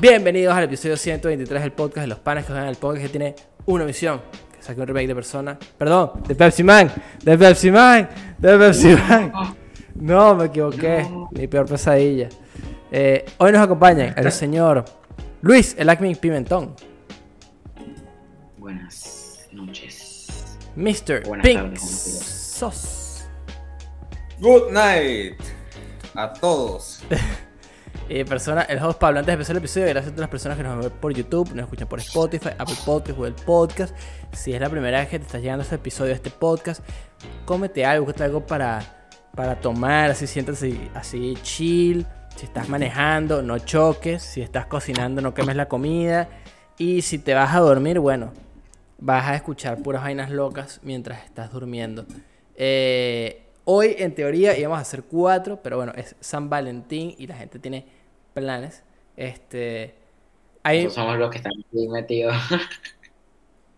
Bienvenidos al episodio 123 del podcast de los panes que juegan el podcast que tiene una misión. Que saque un remake de persona. Perdón, de Pepsi Man. De Pepsi Man. De Pepsi Man. No, me equivoqué. Mi peor pesadilla. Eh, hoy nos acompaña el señor Luis, el Acme Pimentón. Buenas noches. Mr. Buenas Pink tardes. Sos. Good night a todos. Eh, persona, el host Pablo, antes de empezar el episodio, gracias a todas las personas que nos ven por YouTube, nos escuchan por Spotify, Apple Podcast, Google Podcast. Si es la primera vez que te estás llegando a este episodio de este podcast, cómete algo, búscate algo para, para tomar, así siéntate así chill. Si estás manejando, no choques. Si estás cocinando, no quemes la comida. Y si te vas a dormir, bueno, vas a escuchar puras vainas locas mientras estás durmiendo. Eh, hoy, en teoría, íbamos a hacer cuatro, pero bueno, es San Valentín y la gente tiene planes. Este. Hay, Nosotros somos los que están aquí metidos.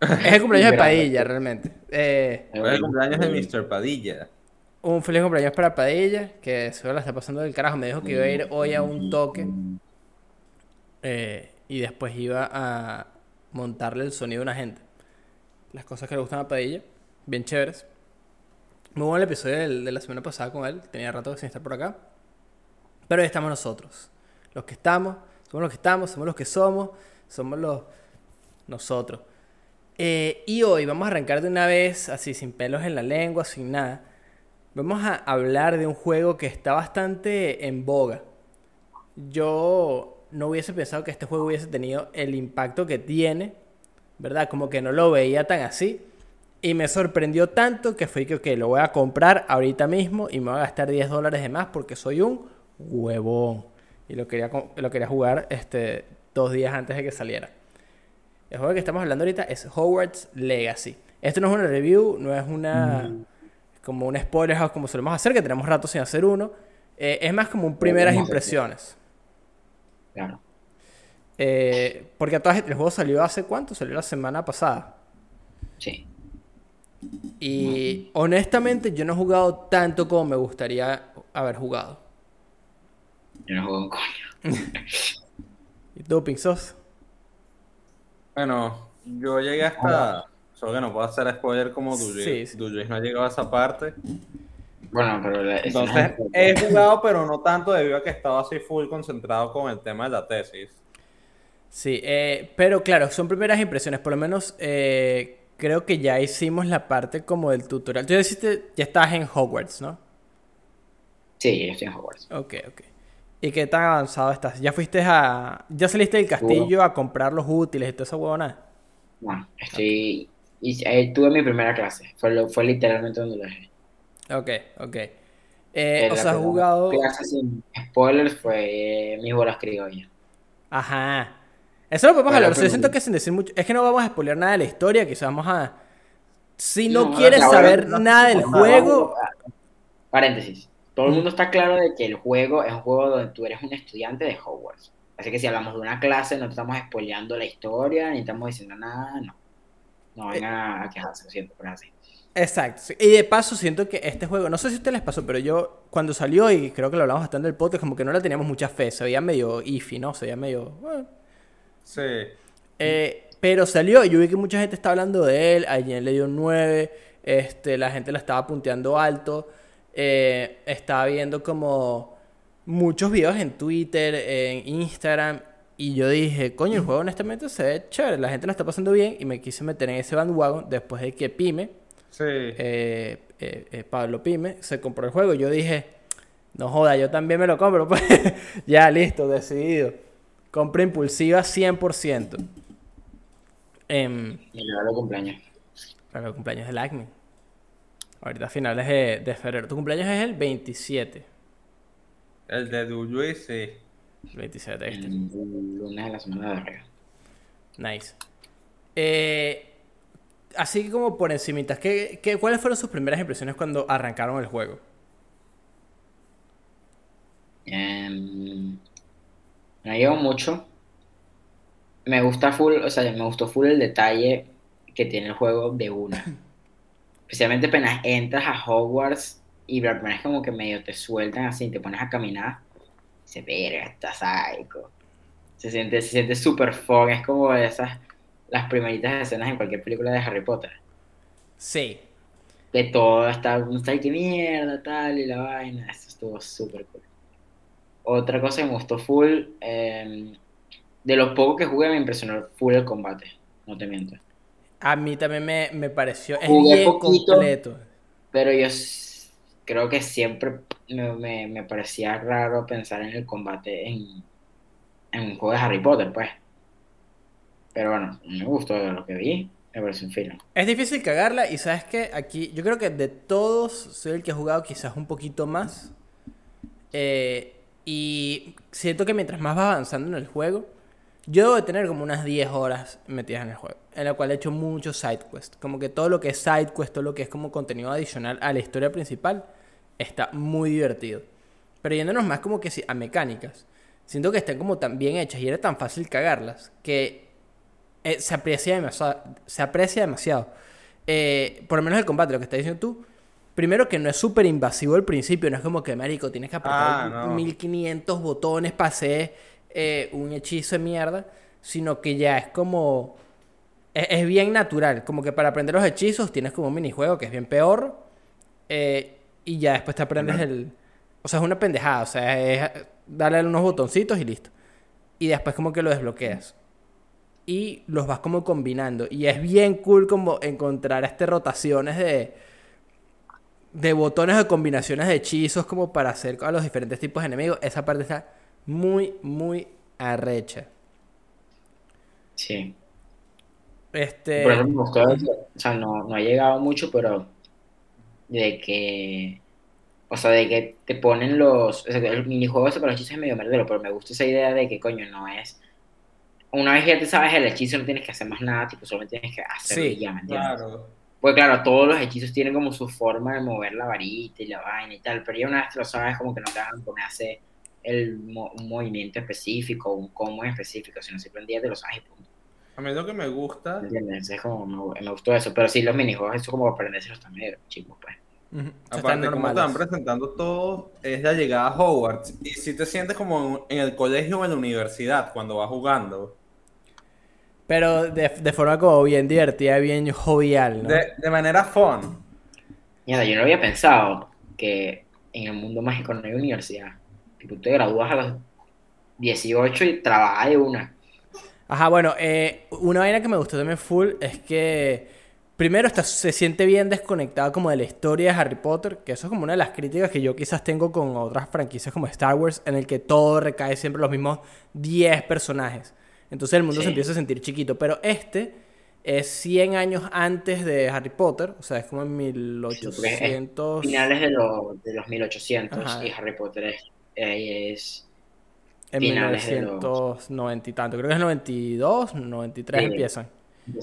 es el cumpleaños de Padilla, realmente. Eh, Fue el cumpleaños de Mr. Padilla. un feliz cumpleaños para Padilla, que se la está pasando del carajo. Me dijo que iba a ir hoy a un toque eh, y después iba a montarle el sonido a una gente. Las cosas que le gustan a Padilla, bien chéveres. Muy bueno el episodio de la semana pasada con él, tenía rato sin estar por acá. Pero ahí estamos nosotros, los que estamos, somos los que estamos, somos los que somos, somos los nosotros. Eh, y hoy vamos a arrancar de una vez, así sin pelos en la lengua, sin nada. Vamos a hablar de un juego que está bastante en boga. Yo no hubiese pensado que este juego hubiese tenido el impacto que tiene, ¿verdad? Como que no lo veía tan así. Y me sorprendió tanto que fue que, lo voy a comprar ahorita mismo y me voy a gastar 10 dólares de más porque soy un huevón. Y lo quería, lo quería jugar este, dos días antes de que saliera. El juego que estamos hablando ahorita es Hogwarts Legacy. Esto no es una review, no es una como un spoiler house como solemos hacer, que tenemos rato sin hacer uno. Eh, es más como un primeras impresiones. Claro. Eh, porque a todas el juego salió hace cuánto? Salió la semana pasada. Sí. Y honestamente yo no he jugado tanto como me gustaría haber jugado. Yo no juego un coño. ¿Y tú, Pinzos? Bueno, yo llegué hasta. Solo que no puedo hacer spoiler como Sí, Dujuis. sí. Dujuis no ha llegado a esa parte. Bueno, pero la- Entonces, he jugado, pero no tanto debido a que estaba así full concentrado con el tema de la tesis. Sí, eh, pero claro, son primeras impresiones. Por lo menos eh, creo que ya hicimos la parte como del tutorial. Tú ya, hiciste- ya estás en Hogwarts, ¿no? Sí, yo estoy en Hogwarts. Ok, ok. ¿Y qué tan avanzado estás? ¿Ya fuiste a... ¿Ya saliste del castillo a comprar los útiles y toda esa huevona? No, estoy. y- eh, tuve mi primera clase. Fue, lo- fue literalmente donde lo dejé. Ok, ok. Eh, Eh, o sea, has jugado... Clase sin spoilers fue eh, mis bolas criollas. Ajá. Eso lo podemos hablar. o sea, yo pero- siento que sin decir mucho... Es que no vamos a spoilear nada de la historia. Quizás vamos a... Si no, No, quieres saber no- nada del juego... Paréntesis. Todo el Mm. mundo está claro de que el juego es un juego donde tú eres un estudiante de Hogwarts. Así que si hablamos de una clase, no te estamos spoileando la historia, ni estamos diciendo nada, no. No Eh. vengan a quejarse, lo siento, pero es así. Exacto. Y de paso siento que este juego, no sé si a ustedes les pasó, pero yo cuando salió, y creo que lo hablamos bastante del podcast, como que no le teníamos mucha fe, se veía medio iffy, ¿no? Se veía medio... Sí. Eh, pero salió y yo vi que mucha gente está hablando de él, alguien le dio un 9, este, la gente la estaba punteando alto, eh, estaba viendo como muchos videos en Twitter, en Instagram, y yo dije, coño, el juego honestamente se ve chévere, la gente la está pasando bien, y me quise meter en ese bandwagon después de que Pyme Sí. eh, eh, eh, Pablo Pime se compró el juego. y Yo dije, no joda, yo también me lo compro. Pues ya, listo, decidido. Compra impulsiva 100%. Em, Mi regalo de cumpleaños. para el cumpleaños del Acme. Ahorita a finales de, de febrero. Tu cumpleaños es el 27. El de Dujuis, sí. El 27 de este. El lunes de la semana de arriba. Nice. Eh, así como por encimitas, ¿qué, qué, cuáles fueron sus primeras impresiones cuando arrancaron el juego? Em, no llevo mucho. Me gusta full, o sea, me gustó full el detalle que tiene el juego de una. Especialmente apenas entras a Hogwarts y la primera vez como que medio te sueltan así, te pones a caminar. Se verga, está psycho. Se siente, se siente súper fun, es como esas, las primeritas escenas en cualquier película de Harry Potter. Sí. Que todo está, uno está que mierda, tal, y la vaina, eso estuvo súper cool. Otra cosa que me gustó full, eh, de los pocos que jugué me impresionó full el combate, no te miento. A mí también me, me pareció. Es Jugué bien poquito. completo. Pero yo creo que siempre me, me- me parecía raro pensar en el combate en, en un juego de Harry Potter, pues. Pero bueno, me gustó de lo que vi, me pareció un film. Es difícil cagarla y sabes que aquí yo creo que de todos soy el que ha jugado quizás un poquito más. Eh, y siento que mientras más vas avanzando en el juego, yo debo de tener como unas 10 horas metidas en el juego, en la cual he hecho muchos side quests. Como que todo lo que es side quest, todo lo que es como contenido adicional a la historia principal, está muy divertido. Pero yéndonos más como que a mecánicas, siento que están como tan bien hechas y era tan fácil cagarlas que eh, se aprecia demasiado. Se aprecia demasiado. Eh, por lo menos el combate, lo que estás diciendo tú. Primero que no es súper invasivo al principio, no es como que, marico, tienes que apretar Ah, no. 1500 botones para hacer eh, un hechizo de mierda, sino que ya es como... Es, es bien natural, como que para aprender los hechizos tienes como un minijuego que es bien peor, eh, y ya después te aprendes el... O sea, es una pendejada, o sea, es darle unos botoncitos y listo. Y después como que lo desbloqueas y los vas como combinando. Y es bien cool como encontrar este rotaciones de, de botones de combinaciones de hechizos como para hacer a los diferentes tipos de enemigos. Esa parte está muy, muy arrecha. Sí. Este... Por eso. o sea, no, no ha llegado mucho, pero de que, o sea, de que te ponen los, o sea, el minijuego ese para los hechizos es medio merdero, pero me gusta esa idea de que, coño, no es, una vez que ya te sabes el hechizo no tienes que hacer más nada, tipo, solo tienes que hacerlo Sí, y ya, ¿me entiendes? Claro. Pues claro, todos los hechizos tienen como su forma de mover la varita y la vaina y tal, pero ya una vez que lo sabes, como que no te van a poner a hacer el mo- un movimiento específico, un en específico, sino simplemente ya te lo sabes y punto. A mí lo que me gusta, ¿Me entiendes? Es como, me, me gustó eso, pero sí, los minijuegos, eso como aprendérselos también, chicos, pues. están aparte como normales. presentando todo, es la llegada a Hogwarts. Y si te sientes como en el colegio o en la universidad cuando vas jugando. Pero de, de forma como bien divertida, bien jovial, ¿no? De, de manera fun. Mira, yo no había pensado que en el mundo mágico no hay universidad. Tipo, tú te gradúas a los 18 y trabajas de una. Ajá, bueno, eh, una vaina que me gustó también full es que primero está, se siente bien desconectado como de la historia de Harry Potter, que eso es como una de las críticas que yo quizás tengo con otras franquicias como Star Wars, en el que todo recae siempre los mismos 10 personajes. Entonces el mundo Sí. se empieza a sentir chiquito, pero este es 100 años antes de Harry Potter, o sea, es como en Sí, porque es 1800... Finales de, lo- de los 1800 Ajá. y Harry Potter es, es En finales de los- 1990 y tanto, creo que es 92, 93 Sí. empiezan.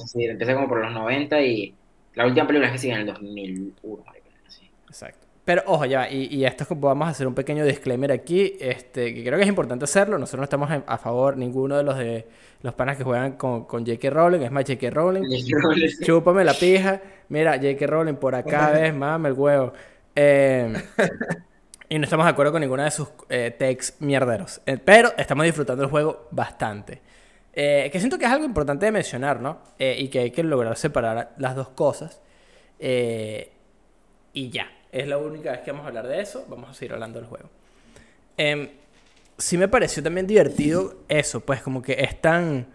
sí, empieza como por los 90 y la última película es que sigue en el 2001. marico, así. Exacto. Pero ojo, ya, y, y esto es como vamos a hacer un pequeño disclaimer aquí, este, que creo que es importante hacerlo. Nosotros no estamos a, a favor, ninguno de los de los panas que juegan con, con J.K. Rowling, es más, J.K. Rowling, chúpame la pija. Mira, J.K. Rowling por acá, ves, mame el huevo. Eh, y no estamos de acuerdo con ninguna de sus eh, mierderos. Eh, pero estamos disfrutando el juego bastante. Eh, que siento que es algo importante de mencionar, ¿no? Eh, y que hay que lograr separar las dos cosas. Y ya, es la única vez que vamos a hablar de eso. Vamos a seguir hablando del juego. Em, sí me pareció también divertido eso, pues como que es tan,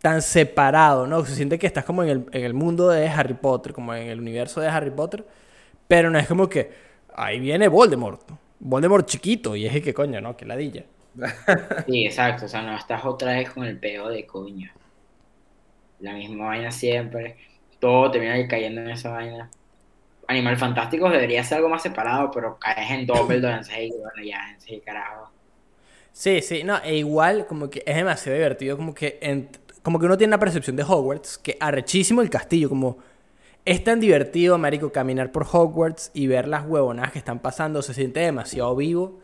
tan separado, ¿no? Se siente que estás como en el, en el mundo de Harry Potter, como en el universo de Harry Potter, pero no es como que ahí viene Voldemort, Voldemort chiquito, y es que coño, ¿no? Que ladilla. Sí, exacto, o sea, no estás otra vez con el peo de coño. La misma vaina siempre. Todo termina cayendo en esa vaina. Animal Fantásticos debería ser algo más separado, pero caes en Dumbledore, en serio, bueno, ya, en serio, carajo. Sí, sí, no, e igual como que es demasiado divertido, como que, en- como que uno tiene la percepción de Hogwarts, que arrechísimo el castillo, como es tan divertido, marico, caminar por Hogwarts y ver las huevonadas que están pasando, se siente demasiado vivo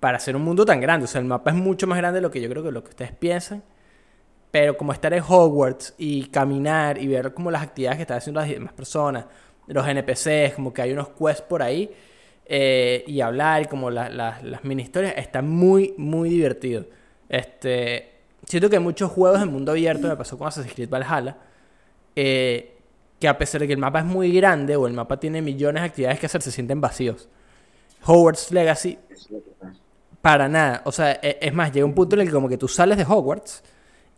para ser un mundo tan grande, o sea, el mapa es mucho más grande de lo que yo creo que lo que ustedes piensan, pero como estar en Hogwarts y caminar y ver como las actividades que están haciendo las demás personas, los NPCs, como que hay unos quests por ahí, eh, y hablar, como la- la- las mini historias, está muy, muy divertido. Este, siento que muchos juegos de mundo abierto, me pasó con Assassin's Creed Valhalla, eh, que a pesar de que el mapa es muy grande o el mapa tiene millones de actividades que hacer, se sienten vacíos. Hogwarts Legacy, para nada. O sea, e- es más, llega un punto en el que como que tú sales de Hogwarts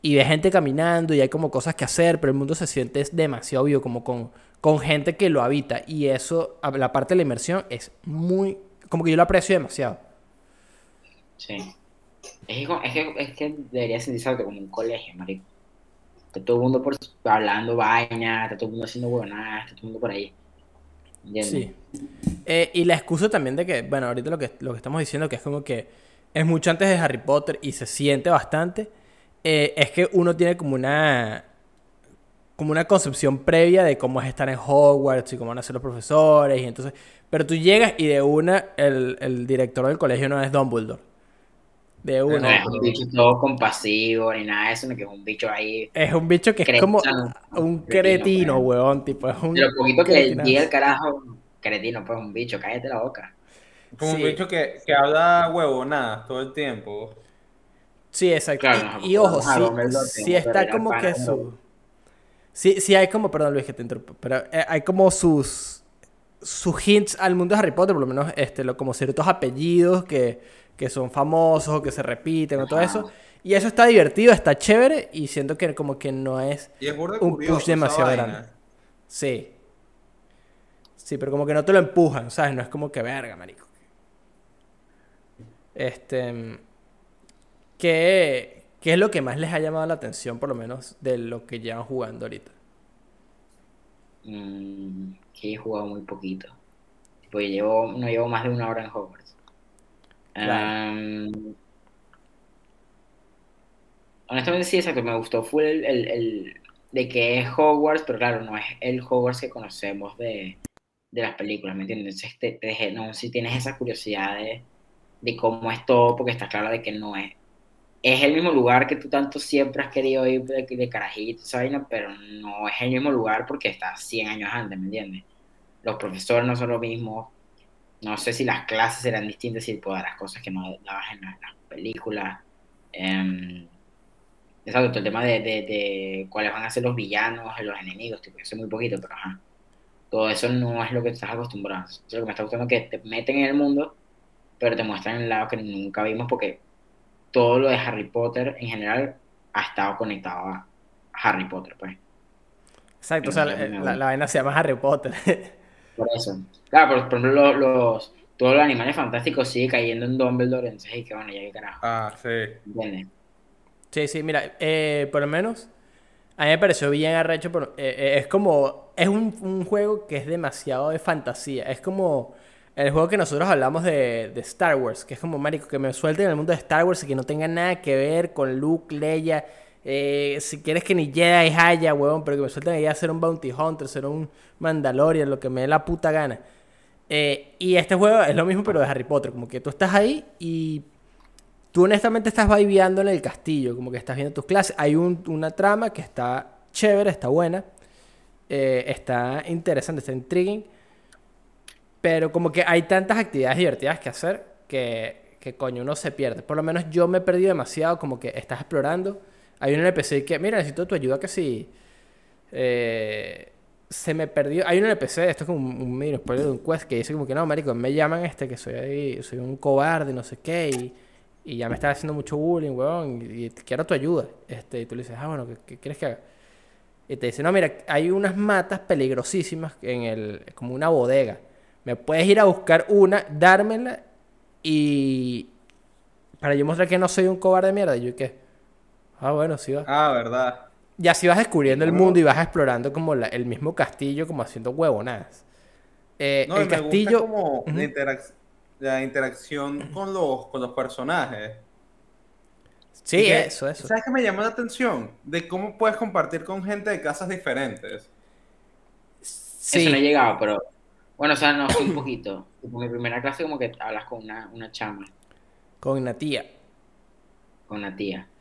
y ves gente caminando y hay como cosas que hacer, pero el mundo se siente demasiado vivo, como con, con gente que lo habita. Y eso, la parte de la inmersión es muy... Como que yo lo aprecio demasiado. Sí. Es que, es que, es que debería sentirse como un colegio, marico. Está todo el mundo por, hablando vaina, está todo el mundo haciendo huevonadas, está todo el mundo por ahí. ¿Entiendes? Sí. Eh, y la excusa también de que, bueno, ahorita lo que, lo que estamos diciendo, que es como que es mucho antes de Harry Potter y se siente bastante, eh, es que uno tiene como una como una concepción previa de cómo es estar en Hogwarts y cómo van a ser los profesores y entonces pero tú llegas y de una el, el director del colegio no es Dumbledore de No una es un bicho todo compasivo ni nada de eso, sino que es un bicho ahí. es un bicho que es como un Cretino, cretino weón. tipo es un De lo poquito que llega el carajo, cretino, pues un bicho, cállate la boca. Como Sí. un bicho que, que habla huevonadas todo el tiempo. Sí, exacto. Claro, y, y ojo, ajá, sí, está como que su... Sí, sí hay como, perdón Luis que te interrumpo, pero eh, hay como sus sus hints al mundo de Harry Potter, por lo menos este, lo, como ciertos apellidos que, que son famosos o que se repiten o todo eso. Y eso está divertido, está chévere y siento que como que no es... Y es burda Un curioso push demasiado vaina. grande. Sí. Sí, pero como que no te lo empujan, ¿sabes? No es como que verga, marico. Este... ¿Qué, qué es lo que más les ha llamado la atención, por lo menos, de lo que llevan jugando ahorita? Mm, que he jugado muy poquito. Tipo, llevo, no llevo más de una hora en Hogwarts. Honestamente sí, exacto, me gustó full el, el- de que es Hogwarts, pero claro, no es el Hogwarts que conocemos de, de las películas, ¿me entiendes? Entonces, te, te no, si tienes esa curiosidad de, cómo es todo, porque está claro de que no es. Es el mismo lugar que tú tanto siempre has querido ir de, de carajito, vaina, pero no es el mismo lugar porque está 100 años antes, ¿me entiendes? Los profesores no son los mismos, no sé si las clases serán distintas, si todas las cosas que no dabas en las, las películas. Em, exacto, todo el tema de, de- de cuáles van a ser los villanos, los enemigos, tipo, yo sé muy poquito, pero ajá. Todo eso no es lo que estás acostumbrado. Eso es lo que me está gustando que te meten en el mundo, pero te muestran el lado que nunca vimos porque todo lo de Harry Potter en general ha estado conectado a Harry Potter, pues. Exacto, o sea, la, la- la vaina se llama Harry Potter. Por eso. Claro, por, por ejemplo, los, los- todos los animales fantásticos sigue cayendo en Dumbledore, entonces, y que bueno, ya que carajo, Ah, sí. ¿entiendes? Sí, sí, mira, eh, por lo menos a mí me pareció bien arrecho, pero eh, eh, es como, es un, un juego que es demasiado de fantasía, es como el juego que nosotros hablamos de, de Star Wars, que es como, marico, que me suelten en el mundo de Star Wars y que no tenga nada que ver con Luke, Leia, eh, si quieres que ni Jedi haya, huevón, pero que me suelten ahí a ser un Bounty Hunter, ser un Mandalorian, lo que me dé la puta gana. Eh, y este juego es lo mismo, pero de Harry Potter, como que tú estás ahí y tú honestamente estás viviendo en el castillo, como que estás viendo tus clases. Hay un- una trama que está chévere, está buena, eh, está interesante, está intriguing, pero como que hay tantas actividades divertidas que hacer que, que coño uno se pierde. Por lo menos yo me he perdido demasiado, como que estás explorando. Hay un NPC que, mira, necesito tu ayuda que si... eh, se me perdió. Hay un NPC, esto es como un, mini spoiler de un quest que dice como que no, marico, me llaman este que soy ahí, soy un cobarde, no sé qué, y, y ya me está haciendo mucho bullying, weón, y, y quiero tu ayuda. Este, y tú le dices, ah, bueno, ¿qué, qué quieres que haga? Y te dice, no, mira, hay unas matas peligrosísimas en el, como una bodega. Me puedes ir a buscar una, dármela y para yo mostrar que no soy un cobarde de mierda. Y yo, ¿qué? Ah, bueno, sí va. Ah, verdad. Y así vas descubriendo el mundo y vas explorando como la- el mismo castillo, como haciendo huevonadas. Eh, No, el me castillo. gusta como la, interac- la interacción con los, con los personajes. Sí, que- eso, eso. ¿Sabes qué me llama la atención? De cómo puedes compartir con gente de casas diferentes. Eso no he Sí, llegado, pero bueno, o sea, no, sí un poquito. Tipo, mi primera clase como que hablas con una, una chama, con una tía. con una tía.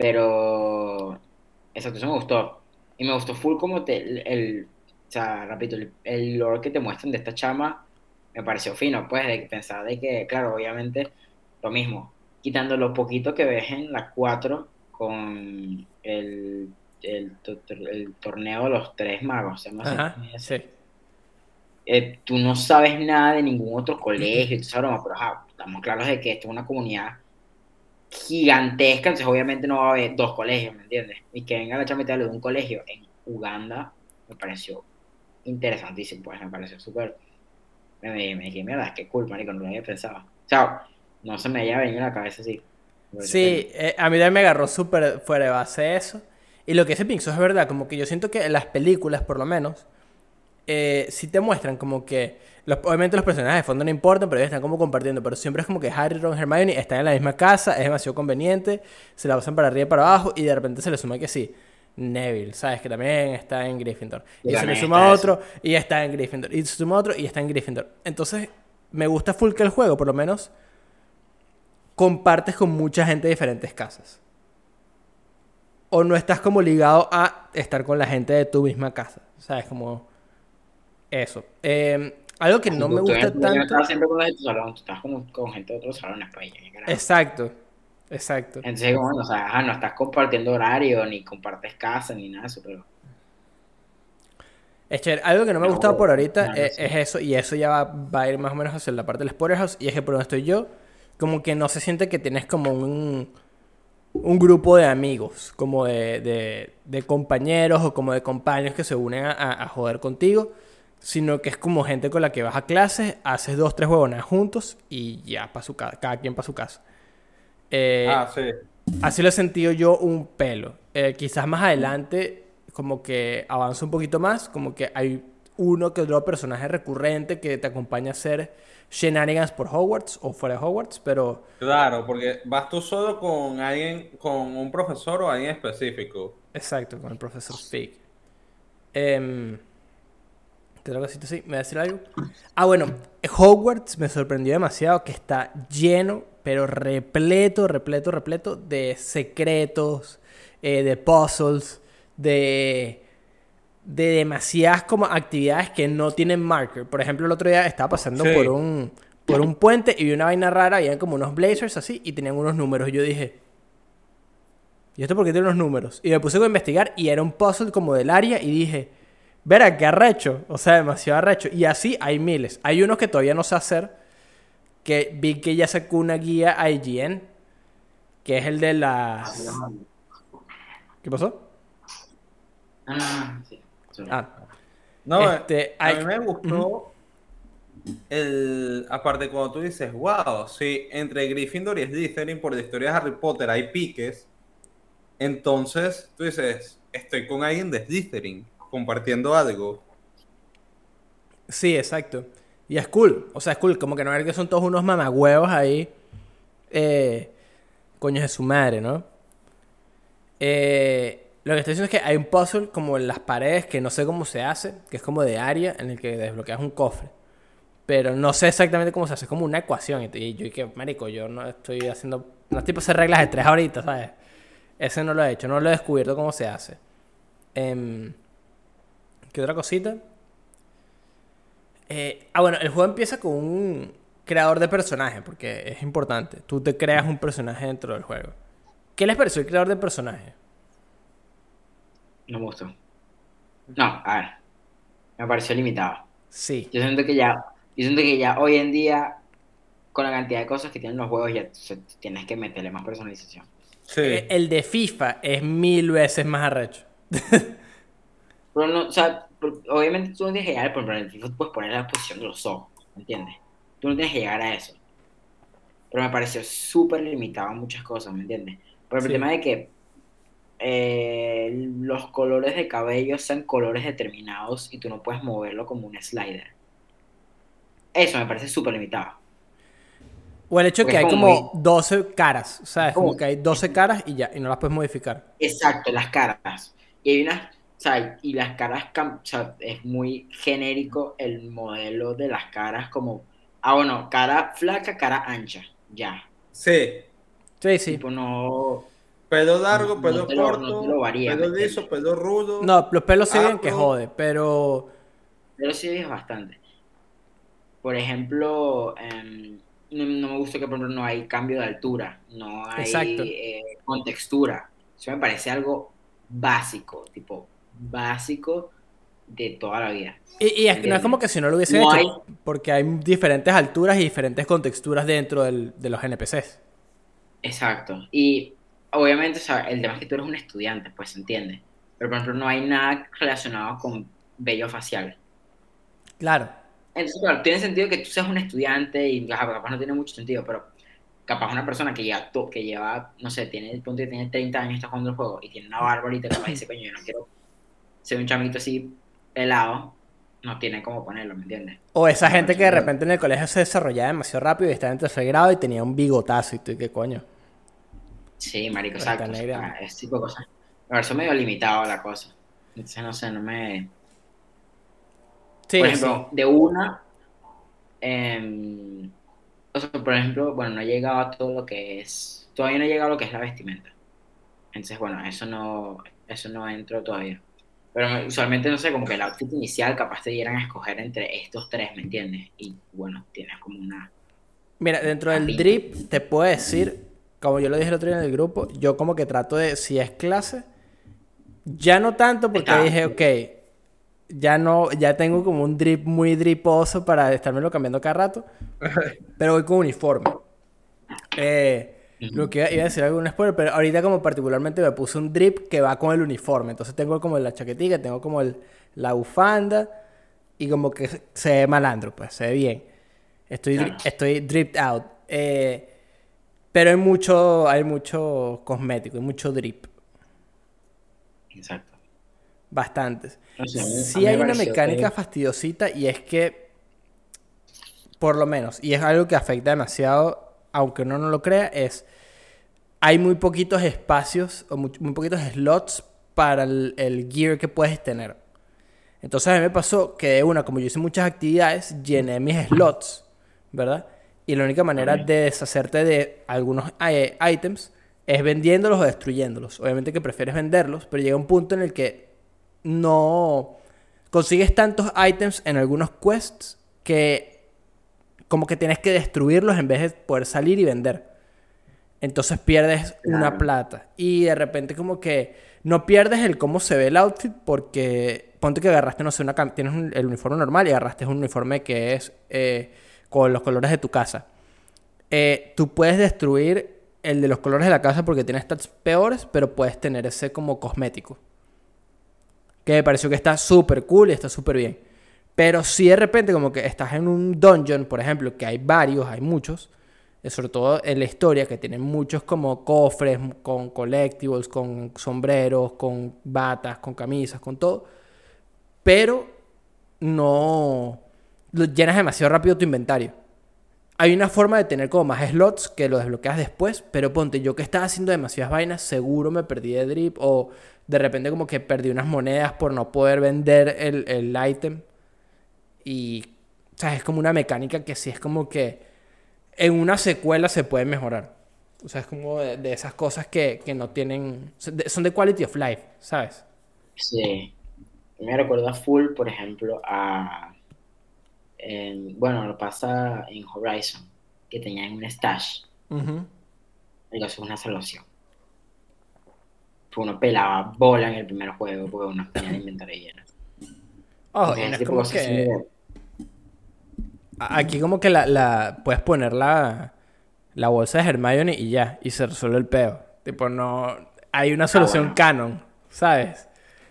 Pero exacto, eso me gustó. Y me gustó full como te, el, el- o sea, repito, el, el lore que te muestran de esta chama me pareció fino, pues, de pensar de que, claro, obviamente, lo mismo, quitando lo poquito que ves en la 4 con el, el, to- el torneo de los tres magos. se llama así. Ajá, sí. Eh, tú no sabes nada de ningún otro colegio, esa broma, pero ajá, estamos claros de que esto es una comunidad gigantesca, entonces obviamente no va a haber dos colegios, ¿me entiendes? Y que venga la chamita de un colegio en Uganda me pareció interesantísimo, pues me pareció súper. Me, me, me dije, mierda, qué cool, marico, no lo había pensado. O sea, no se me había venido a la cabeza así. Sí, eh, a mí también me agarró súper fuera de base eso. Y lo que dice Pixo es verdad, como que yo siento que en las películas, por lo menos, eh, sí te muestran como que, los, obviamente los personajes de fondo no importan, pero ellos están como compartiendo, pero siempre es como que Harry, Ron, Hermione están en la misma casa, es demasiado conveniente, se la pasan para arriba y para abajo, y de repente se le suma que sí, Neville, ¿sabes? Que también está en Gryffindor. Y Y se le suma otro, y está en Gryffindor. Y se suma otro, y está en Gryffindor. Entonces, me gusta full que el juego, por lo menos, compartes con mucha gente de diferentes casas. O no estás como ligado a estar con la gente de tu misma casa. ¿Sabes? Como eso. Eh, algo que no me gusta tú tanto. estás siempre con los de tu salón, tú estás con, con gente de otros salones, pues. Exacto. Exacto. Entonces, como, o sea, ajá, no estás compartiendo horario, ni compartes casa, ni nada de eso, pero... Es chévere. Algo que no me ha gustado por ahorita no, no es, eso, y eso ya va, va a ir más o menos hacia la parte del Spotterhouse, y es que por donde estoy yo, como que no se siente que tienes como un, un grupo de amigos, como de, de, de compañeros o como de compañeros que se unen a, a- a joder contigo, sino que es como gente con la que vas a clases, haces dos, tres huevonas juntos y ya, pa' su ca- cada quien para su casa. Eh, Ah, sí. Así lo he sentido yo un pelo. Eh, quizás más adelante, como que avanza un poquito más, como que hay uno que otro personaje recurrente que te acompaña a hacer shenanigans por Hogwarts o fuera de Hogwarts, pero Claro, porque vas tú solo con alguien, con un profesor o alguien específico. exacto, con el profesor Fig. Em, ¿Qué otra cosita así? ¿Me va a decir algo? Ah, bueno, Hogwarts me sorprendió demasiado que está lleno, pero repleto, repleto, repleto de secretos, eh, de puzzles, de, de demasiadas como actividades que no tienen marker. Por ejemplo, el otro día estaba pasando Sí. por un por un puente y vi una vaina rara, habían como unos blazers así y tenían unos números. Y yo dije, ¿y esto por qué tiene unos números? Y me puse a investigar y era un puzzle como del área y dije, verá, qué arrecho. O sea, demasiado arrecho. Y así hay miles. Hay unos que todavía no sé hacer, que vi que ya sacó una guía a IGN, que es el de las... ¿Qué pasó? Ah, no, no, sí. sorry. Ah, No, Este, a hay- mí me gustó el, aparte cuando tú dices, wow, si entre Gryffindor y Slytherin por la historia de Harry Potter hay piques, entonces tú dices, estoy con alguien de Slytherin compartiendo algo. sí, exacto. Y es cool. O sea, es cool. Como que no ver que son todos unos mamagüevos ahí. Eh, coños de su madre, ¿no? Eh, lo que estoy diciendo es que hay un puzzle como en las paredes que no sé cómo se hace, que es como de área en el que desbloqueas un cofre. Pero no sé exactamente cómo se hace, es como una ecuación. Y yo, y que, marico, yo no estoy haciendo. No estoy para hacer reglas de tres ahorita, ¿sabes? Ese no lo he hecho, no lo he descubierto cómo se hace. Em, ¿Qué otra cosita? Eh, ah, bueno, el juego empieza con un creador de personaje, porque es importante. Tú te creas un personaje dentro del juego. ¿Qué les pareció el creador de personaje? No me gustó. No, a ver. Me pareció limitado. Sí. Yo siento que ya, yo siento que ya hoy en día, con la cantidad de cosas que tienen los juegos, ya tienes que meterle más personalización. Sí. Eh, El de FIFA es mil veces más arrecho. Pero no, o sea, obviamente tú no tienes que llegar, por ejemplo, en el FIFA puedes poner la posición de los ojos, ¿me entiendes? Tú no tienes que llegar a eso. Pero me pareció súper limitado en muchas cosas, ¿me entiendes? Por Sí. el tema de que eh, los colores de cabello sean colores determinados y tú no puedes moverlo como un slider. Eso me parece súper limitado. O el hecho Porque que hay como como 12 caras, ¿sabes? Como Como- que hay 12 caras y ya, y no las puedes modificar. Exacto, las caras. Y hay unas, sea, y las caras, o sea, es muy genérico el modelo de las caras como, ah, bueno, cara flaca, cara ancha, ya. Sí. Sí, sí. Tipo, no, Pelo largo, No pelo te lo- corto, no varía, pelo ¿me liso, pelo rudo. No, los pelos se ven que jode, pero... pero sí es bastante. Por ejemplo, em, no, no me gusta que, por ejemplo, no hay cambio de altura, no hay eh, contextura. O Eso me parece algo básico, tipo, básico de toda la vida. Y, y es, no es como que si no lo hubiesen No hecho, porque hay diferentes alturas y diferentes contexturas dentro del- de los NPCs. Exacto. Y obviamente, o sea, el tema es que tú eres un estudiante, pues se entiende. Pero por ejemplo, no hay nada relacionado con vello facial. Claro. Entonces, claro, tiene sentido que tú seas un estudiante y ajá, capaz no tiene mucho sentido, pero capaz una persona que lleva, to- que lleva no sé, tiene el punto que tiene 30 años, está jugando el juego y tiene una barba y te capaz dice, coño, yo no quiero ser un chamito así pelado, no tiene cómo ponerlo, ¿me entiendes? O esa gente que de repente en el colegio se desarrollaba demasiado rápido y estaba en tercer grado y tenía un bigotazo y tú, ¿qué coño? Sí, marico, Está exacto. ese tipo de cosas. Me parece medio limitado la cosa. Entonces, no sé, no me... Sí, por sí. ejemplo, de una, em, o sea, por ejemplo, bueno, no he llegado a todo lo que es, todavía no he llegado a lo que es la vestimenta. Entonces, bueno, eso no, eso no entro todavía. Pero me- usualmente, no sé, como que el outfit inicial capaz te dieran a escoger entre estos tres, ¿me entiendes? Y bueno, tienes como una... Mira, dentro del Pinta. drip te puedo decir, como yo lo dije el otro día en el grupo, yo como que trato de, si es clase, ya no tanto porque Está. dije, ok, ya no, ya tengo como un drip muy driposo para estármelo cambiando cada rato, pero voy con uniforme. Eh, lo que iba, a decir algún spoiler, pero ahorita como particularmente me puse un drip que va con el uniforme, entonces tengo como la chaquetilla, tengo como el, la bufanda y como que se ve malandro, pues se ve bien. Estoy, Claro. estoy dripped out. Eh, pero hay mucho, hay mucho cosmético, hay mucho drip. Exacto. Bastantes. No sé, a mí- a Sí hay una mecánica que- fastidiosita y es que, por lo menos, y es algo que afecta demasiado, aunque uno no lo crea, es hay muy poquitos espacios o muy, muy poquitos slots para el, el gear que puedes tener. Entonces a mí me pasó que de una, como yo hice muchas actividades, llené mis slots, ¿verdad? Y la única manera de deshacerte de algunos eh, items es vendiéndolos o destruyéndolos. Obviamente que prefieres venderlos, pero llega un punto en el que no consigues tantos items en algunos quests que como que tienes que destruirlos en vez de poder salir y vender. Entonces pierdes una plata. Y de repente como que no pierdes el cómo se ve el outfit porque ponte que agarraste, no sé, una tienes un- el uniforme normal y agarraste un uniforme que es eh, con los colores de tu casa. Eh, tú puedes destruir el de los colores de la casa porque tiene stats peores, pero puedes tener ese como cosmético. Que me pareció que está súper cool y está súper bien. Pero si de repente como que estás en un dungeon, por ejemplo, que hay varios, hay muchos, eh, sobre todo en la historia, que tienen muchos como cofres con collectibles, con sombreros, con batas, con camisas, con todo. Pero no llenas demasiado rápido tu inventario. Hay una forma de tener como más slots que lo desbloqueas después, pero ponte, yo que estaba haciendo demasiadas vainas, seguro me perdí de drip o de repente como que perdí unas monedas por no poder vender el, el item. Y, o sea, es como una mecánica que sí es como que en una secuela se puede mejorar. O sea, es como de, de esas cosas que, que no tienen, son de- quality of life, ¿sabes? Sí. Me recuerda full, por ejemplo, a. en- bueno, lo pasa en Horizon, que tenían un stash. Ujú. Y eso es una salvación. Uno pelaba bola en el primer juego porque uno tenía el inventario lleno. Y no es como que... Aquí como que la, la puedes poner la, la bolsa de Hermione y ya, y se resuelve el peo. Tipo, no... Hay una solución bueno. canon, ¿sabes?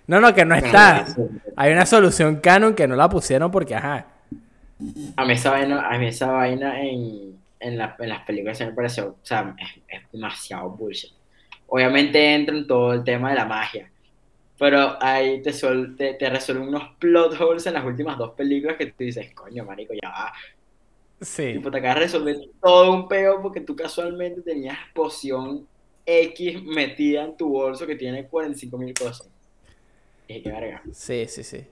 No, no, que no está. Hay una solución canon que no la pusieron porque, ajá. A mí esa vaina, a mí esa vaina en, en, la- en las películas se me pareció, o sea, es, es demasiado bullshit. Obviamente entra en todo el tema de la magia, pero ahí te, suel- te, te resuelven unos plot holes en las últimas dos películas que tú dices, coño, marico, ya va. Sí. Tipo, te acabas de resolver todo un peo porque tú casualmente tenías poción X metida en tu bolso que tiene 45 mil cosas. Y qué verga. Sí, sí, sí.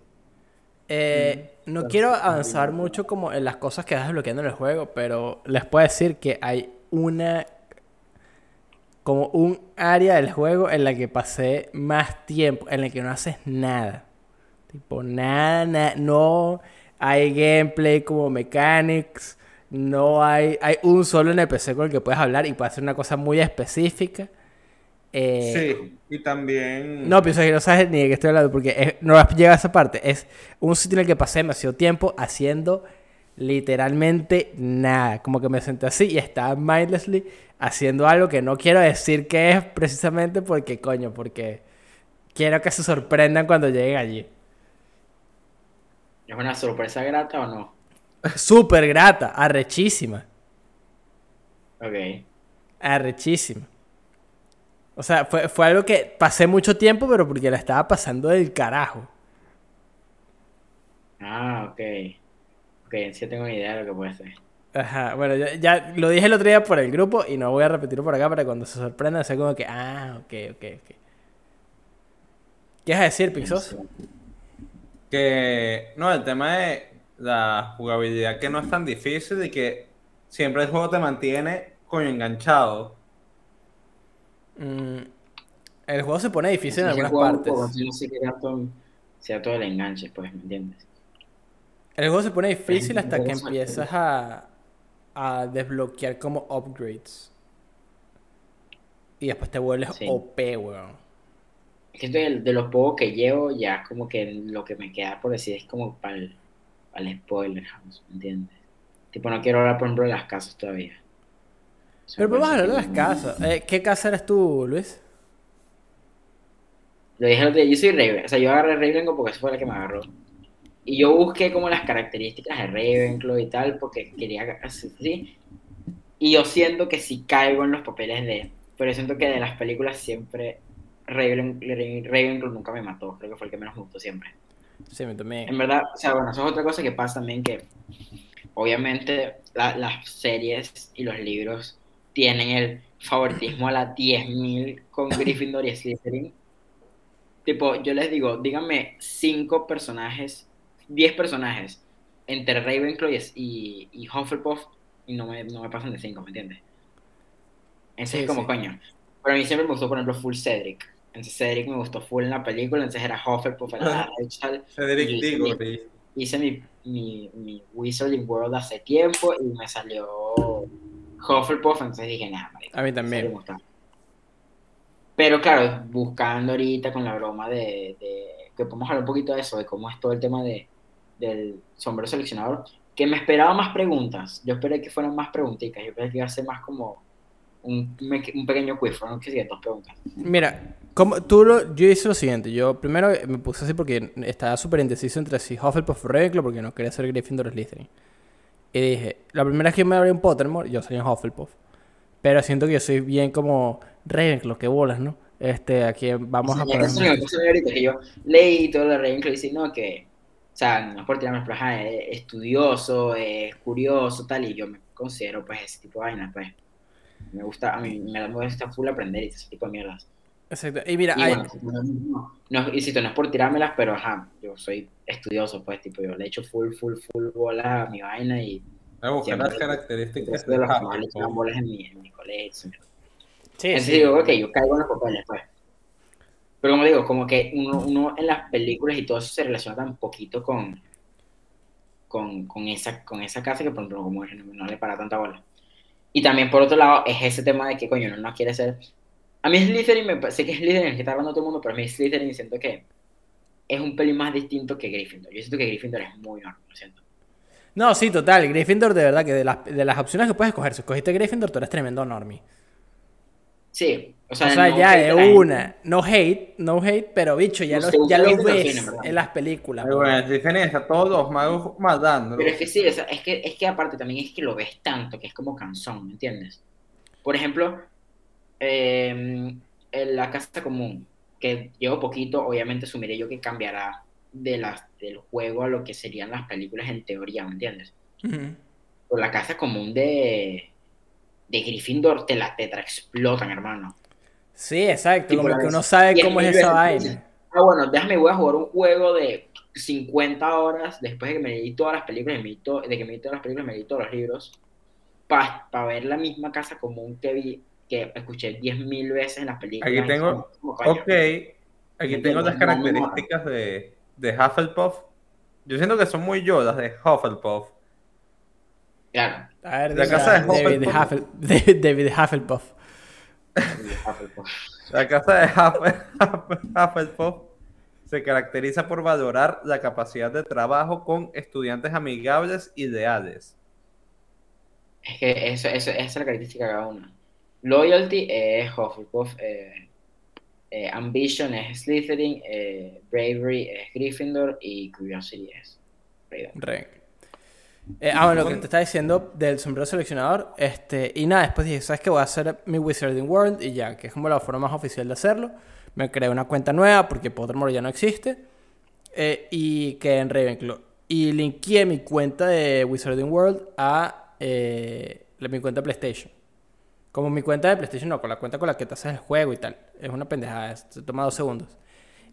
Eh, no Claro, quiero avanzar mucho como en las cosas que vas desbloqueando en el juego, pero les puedo decir que hay una como un área del juego en la que pasé más tiempo, en la que no haces nada. Tipo, nada, nada, no hay gameplay como mechanics, no hay, hay un solo NPC con el que puedes hablar y puede hacer una cosa muy específica. Eh, Sí, y también. No, pienso que no sabes ni de qué estoy hablando porque es- no has llegado a esa parte. Es un sitio en el que pasé demasiado tiempo haciendo literalmente nada. Como que me senté así y estaba mindlessly haciendo algo que no quiero decir que es precisamente porque, coño, porque quiero que se sorprendan cuando lleguen allí. ¿Es una sorpresa grata o no? Súper grata, arrechísima, Ok. arrechísima. O sea, fue, fue algo que pasé mucho tiempo, pero porque la estaba pasando del carajo. Ah, ok. Ok, sí tengo una idea de lo que puede ser. Ajá, bueno, ya, ya lo dije el otro día por el grupo y no voy a repetirlo por acá para que cuando se sorprendan sea como que, ah, ok, ok, ok. ¿Qué vas a decir, Pixos? Que. No, el tema de la jugabilidad que no es tan difícil y que siempre el juego te mantiene coño enganchado. Mm, el juego se pone difícil en algunas partes. poco, así no sé qué tanto sea todo el enganche, pues, ¿me entiendes? El juego se pone difícil hasta que empiezas a, a desbloquear como upgrades. Y después te vuelves Sí. OP, weón. Es que de, los pocos que llevo, ya como que lo que me queda por decir es como para el, spoiler house, ¿me entiendes? Tipo, no quiero hablar, por ejemplo, de las casas todavía. Eso Pero podemos hablar de las casas. Eh, ¿Qué casa eres tú, Luis? Lo dije el otro día, yo soy Raven, o sea, yo agarré Ravenclaw porque esa fue la que me agarró. Y yo busqué como las características de Ravenclaw y tal, porque quería sí. Y yo siento que sí caigo en los papeles de... Pero yo siento que de las películas siempre Raven, Ravenclaw nunca me mató, creo que fue el que menos me gustó siempre. Sí, me también. En verdad, o sea, bueno, eso es otra cosa que pasa también que obviamente la- las series y los libros tienen el favoritismo a la 10.000 con Gryffindor y Slytherin. Tipo, yo les digo, díganme cinco personajes, 10 personajes entre Ravenclaw y, y, y Hufflepuff y no me, no me pasan de 5, ¿me entiendes? Ese Sí, es como sí. coño. Pero a mí siempre me gustó, por ejemplo, full Cedric. Entonces Cedric me gustó full en la película, entonces era Hufflepuff, era Rachel Cedric Y- Diggory. hice mi, mi, mi Wizarding World hace tiempo y me salió Hufflepuff, entonces dije, nada, marico, A mí también. me. Pero claro, buscando ahorita con la broma de, de- que podemos hablar un poquito de eso, de cómo es todo el tema de, del sombrero seleccionador, que me esperaba más preguntas. Yo esperé que fueran más preguntitas, yo pensé que iba a ser más como un, un pequeño quiz, fueron que dos preguntas. Mira, como tú lo, yo hice lo siguiente. Yo primero me puse así porque estaba súper indeciso entre si Hufflepuff o Ravenclaw porque no quería ser Gryffindor o Slytherin. Y dije, la primera vez que me abrí un Pottermore, yo soy en Hufflepuff. Pero siento que yo soy bien como Ravenclaw, que bolas, ¿no? Este, aquí vamos a Sí, poner... eso pasó ahorita, que yo leí todo lo de Ravenclaw y dice, no, que, o sea, no es por tirarme, pero ajá, es estudioso, es curioso, tal, y yo me considero, pues, ese tipo de vaina, pues. Me gusta, a mí me, gusta full aprender y ese tipo de mierdas. Exacto. Y mira, Y hay- bueno, no, no, insisto, no es por tirármelas, pero ajá, yo soy estudioso, pues, tipo, yo le echo full, full, full bola a mi vaina y a buscar las características de los bolas en mi, en mi colegio. sí, Entonces sí. digo, ok, yo caigo en los papeles, pues. Pero como digo, como que uno, uno en las películas y todo eso se relaciona tan poquito con, con, con, esa, con esa casa que, por ejemplo, como no, no le para tanta bola. Y también, por otro lado, es ese tema de que, coño, uno no quiere ser... A mí Slytherin, me, sé que es Slytherin que está hablando todo el mundo, pero a mí Slytherin siento que es un pelín más distinto que Gryffindor. Yo siento que Gryffindor es muy normal, lo siento. No, sí, total. Gryffindor, de verdad, que de las, de las opciones que puedes escoger, si escogiste Gryffindor, tú eres tremendo normie. Sí, o O sea, no ya de gente. una. No hate, no hate, pero bicho, ya No ya ves en las películas. Pero bueno, es diferente, a todos los magos matando. Pero es que sí, o sea, es que, es que aparte también es que lo ves tanto que es como cansón, ¿me entiendes? Por ejemplo, eh, en la casa común, que llevo poquito, obviamente asumiré yo que cambiará de las, del juego a lo que serían las películas en teoría, ¿me entiendes? Pero la casa común de, de Gryffindor te la tetra explotan, hermano. Sí, exacto. Tipo, como que uno sabe cómo es esa vaina. Ah, bueno, déjame, voy a jugar un juego de 50 horas después de que me leí todas las películas, me de que me leí todas las películas, me leí todos los libros, para ver la misma casa común que vi, que escuché 10.000 veces en las películas. Aquí tengo- Como, Ok, aquí tengo las no, características de, de Hufflepuff. Yo siento que son muy yo las de Hufflepuff. Claro. A ver, La casa de David, Hufflepuff. Huffle- David Hufflepuff. La casa de Huffle- Hufflepuff se caracteriza por valorar la capacidad de trabajo con estudiantes amigables y leales. Es que eso, eso, esa es la característica de cada una. Loyalty es Hufflepuff, eh, eh, Ambition es Slytherin, eh, Bravery es Gryffindor y Curiosity es Ravenclaw. Eh, ah, bueno, lo que te estaba diciendo del sombrero seleccionador. Este, y nada, después dije, ¿sabes qué? Voy a hacer mi Wizarding World y ya, que es como la forma más oficial de hacerlo. Me creé una cuenta nueva porque Pottermore ya no existe. eh, y quedé en Ravenclaw. Y linkeé mi cuenta de Wizarding World a eh, mi cuenta de PlayStation. Como mi cuenta de PlayStation, no, con la cuenta con la que te haces el juego y tal. Es una pendejada, se toma dos segundos.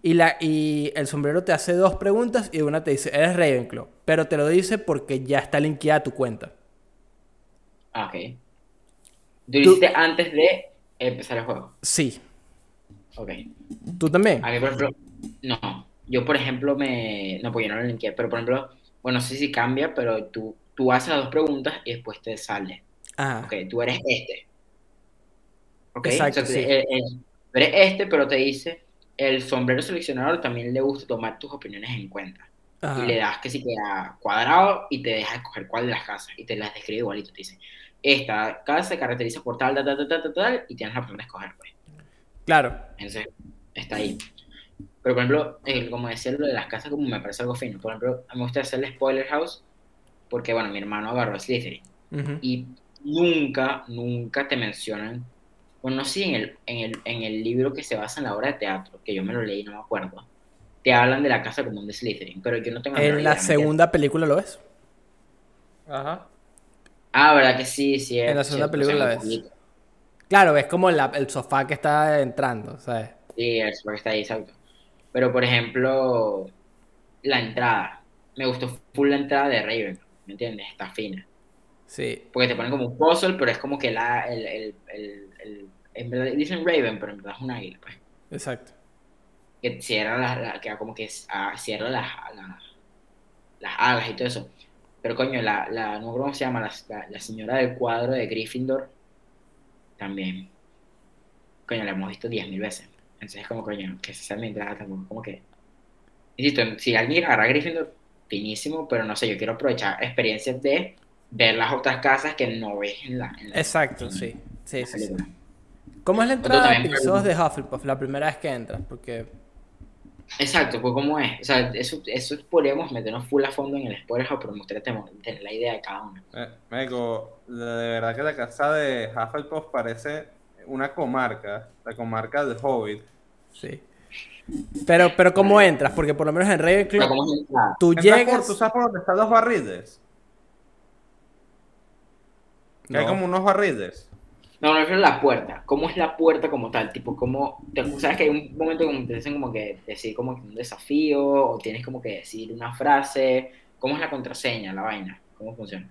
Y, la, y el sombrero te hace dos preguntas y una te dice, eres Ravenclaw. Pero te lo dice porque ya está linkeada tu cuenta. Ah, ok. Tú lo hiciste antes de empezar el juego. Sí. Ok. ¿Tú también? A mí, por ejemplo, no. Yo, por ejemplo, me. No, porque yo no lo linkeé, pero por ejemplo, bueno, no sé si cambia, pero tú, tú haces las dos preguntas y después te sale. Ah, Ok, tú eres este. Ok, Exacto, o sea, sí. el- tú eres este, pero te dice, el sombrero seleccionador también le gusta tomar tus opiniones en cuenta. ajá. Y le das que sí queda cuadrado y te deja escoger cuál de las casas. Y te las describe igualito. Te dice, esta casa se caracteriza por tal, tal, tal, tal, tal, tal, y tienes la opción de escoger, pues. Claro. Entonces, está ahí. Pero, por ejemplo, el- como decía lo de las casas, como me parece algo fino. Por ejemplo, me gusta hacerle spoiler house porque, bueno, mi hermano agarró Slytherin. Ujú. Y nunca, nunca te mencionan. Bueno, no sé si en el, en, el, en el libro que se basa en la obra de teatro, que yo me lo leí, no me acuerdo. Te hablan de la casa común de Slytherin, pero yo no tengo En la segunda película lo ves. Ajá. Ah, ¿verdad que sí? sí En la segunda cierto, película o sea, la un ves. poquito. Claro, ves como la- el sofá que está entrando, ¿sabes? Sí, es lo que está ahí, exacto. Pero, por ejemplo, la entrada. Me gustó full la entrada de Raven, ¿me entiendes? Está fina. Sí. Porque te ponen como un puzzle, pero es como que la, el, el, el, el- en verdad dicen Raven, pero en verdad es un águila, pues. Exacto. Que cierra las, la, que como que ah, cierra las, las, las alas y todo eso. Pero coño, la, la, no cómo se llama, la, la, señora del cuadro de Gryffindor, también. Coño, la hemos visto 10.000 veces. Entonces, como coño, que se sea mi entrada tampoco, como que. Insisto, si alguien agarra a Gryffindor, finísimo, pero no sé, yo quiero aprovechar experiencias de ver las otras casas que no ves en la, en Exacto, en sí. Sí, sí. ¿Cómo es la entrada de también, episodios de Hufflepuff la primera vez que entras? Porque... Exacto, pues cómo es. O sea, eso, eso podríamos meternos full a fondo en el spoiler, pero me gustaría tener tener la idea de cada uno. Eh, la- de verdad que la casa de Hufflepuff parece una comarca, la comarca del Hobbit. Sí. Pero, pero ¿cómo entras? Porque por lo menos en Ravenclaw tú Entras por- llegas... ¿Tú sabes por dónde están los barriles? Que hay No. como unos barriles. No, no, refiero a la puerta. ¿Cómo es la puerta como tal? Tipo, ¿cómo... te- ¿Sabes que hay un momento como te dicen como que decir como que un desafío o tienes como que decir una frase? ¿Cómo es la contraseña, la vaina? ¿Cómo funciona?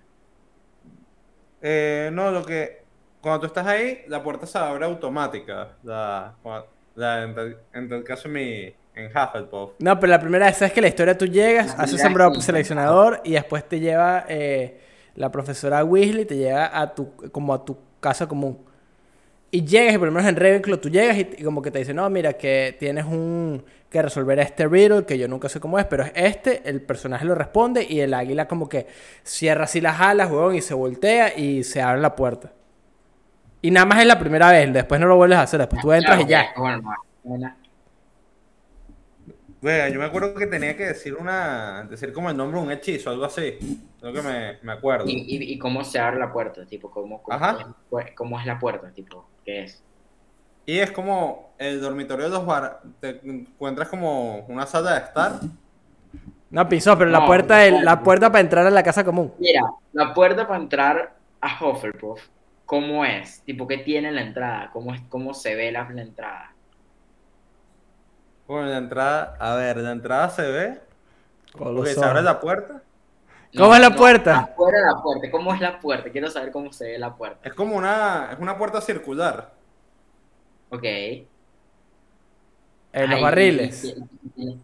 Eh, no, lo que. Cuando tú estás ahí, la puerta se abre automática. La, la- en, el, en el caso en mi. En Hufflepuff. No, pero la primera vez, ¿sabes que la historia tú llegas, La haces vez. seleccionador y después te lleva eh, la profesora Weasley, te lleva a tu, como a tu casa común. Y llegas, y por lo menos en Ravenclaw, tú llegas y, como que te dice, no, mira, que tienes un que resolver este riddle, que yo nunca sé cómo es, pero es este, el personaje lo responde y el águila como que cierra así las alas, huevón, y se voltea y se abre la puerta. Y nada más es la primera vez, después no lo vuelves a hacer, después tú entras y ya. Bueno, no, bueno, Vea, yo me acuerdo que tenía que decir una. Decir como el nombre de un hechizo, algo así. Creo que me, me acuerdo. ¿Y, y, y cómo se abre la puerta? Tipo, ¿cómo, cómo, Ajá. es, cómo es la puerta? Tipo, ¿qué es? Y es como el dormitorio de los bar. Te encuentras como una sala de estar. No, Pinzón, pero la No, puerta, del- no. la puerta para entrar a la casa común. Mira, la puerta para entrar a Hufflepuff, ¿cómo es? Tipo, ¿qué tiene la entrada? ¿Cómo, es, cómo se ve la, la entrada? Bueno, la entrada. A ver, la entrada se ve. Los se abre la puerta. ¿Cómo es la puerta? Afuera de la puerta. ¿Cómo es la puerta? Quiero saber cómo se ve la puerta. Es como una. Es una puerta circular. Ok. En los Ahí- barriles.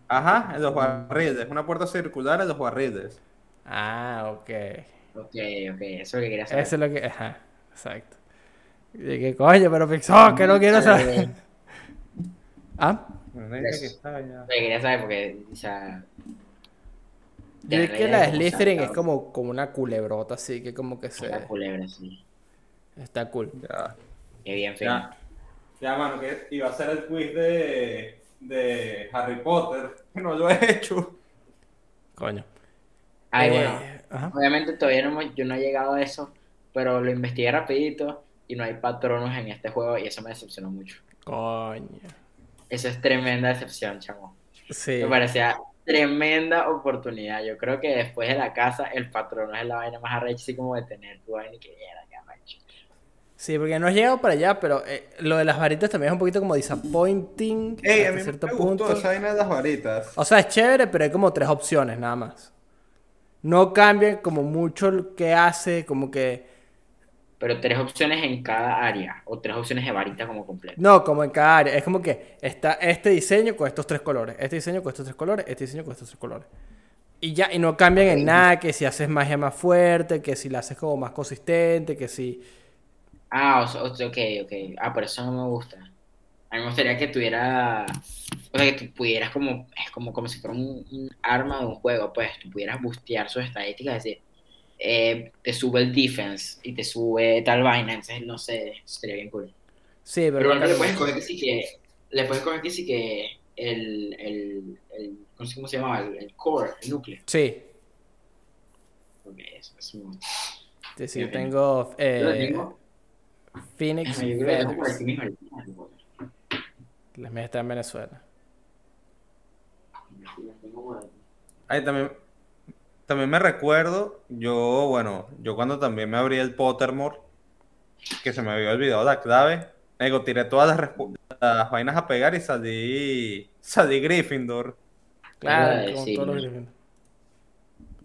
Ajá, en los barriles. Es una puerta circular en los barriles. Ah, ok. Ok, ok. Eso es lo que quería saber. Eso es lo que. Ajá, exacto. Y que coño, pero Pixón, que no quiero saber. Ah, Que ya. Que quería saber porque, o sea... yo vi la que la de Slytherin es como, como una culebrota, así que como que se... La culebra, sí. Está cool. Ya. Qué bien fino. Ya. Ya, mano, que iba a ser el quiz de, de Harry Potter. Que no lo he hecho. Coño. Ay, Eh, bueno. ajá. Obviamente todavía no hemos- yo no he llegado a eso, pero lo investigué rapidito y no hay patronos en este juego y eso me decepcionó mucho. Coño. Eso es tremenda decepción, chamo. Sí. Me parecía tremenda oportunidad. Yo creo que después de la casa, el patrono es la vaina más arrecha, así como de tener tu vaina y que era, que arrecho. Sí, porque no has llegado para allá, pero eh, lo de las varitas también es un poquito como disappointing Ey, a mí cierto me punto. gustó esa vaina de las varitas. O sea, es chévere, pero hay como tres opciones nada más. No cambian como mucho lo que hace, como que... Pero tres opciones en cada área, o tres opciones de varita como completo. No, como en cada área. Es como que está este diseño con estos tres colores, este diseño con estos tres colores, este diseño con estos tres colores. Y ya, y no cambian en nada, que si haces magia más fuerte, que si la haces como más consistente, que si... Ah, ok, ok. Ah, por eso no me gusta. A mí me gustaría que tuviera, o sea, que tú pudieras como, es como, como si fuera un, un arma de un juego, pues, tú pudieras bustear sus estadísticas, es decir, eh, te sube el defense y te sube tal vaina, entonces, no sé, sería bien cool. Sí, pero... Pero no no le puedes coger que sí que, le puedes coger que sí que el, el, el, no sé cómo se llama, el, el core, el núcleo. Sí, Ok, eso, me gusta. sí, sí, tengo... Yo lo Eh, tengo, Phoenix yo creo que tengo mismo, en Venezuela. Tengo aquí. Ahí también, también me recuerdo, yo, bueno, yo cuando también me abrí el Pottermore, que se me había olvidado la clave, digo, tiré todas las, vainas a pegar y salí, salí Gryffindor. Claro, decir, todos los ¿no? Gryffindor.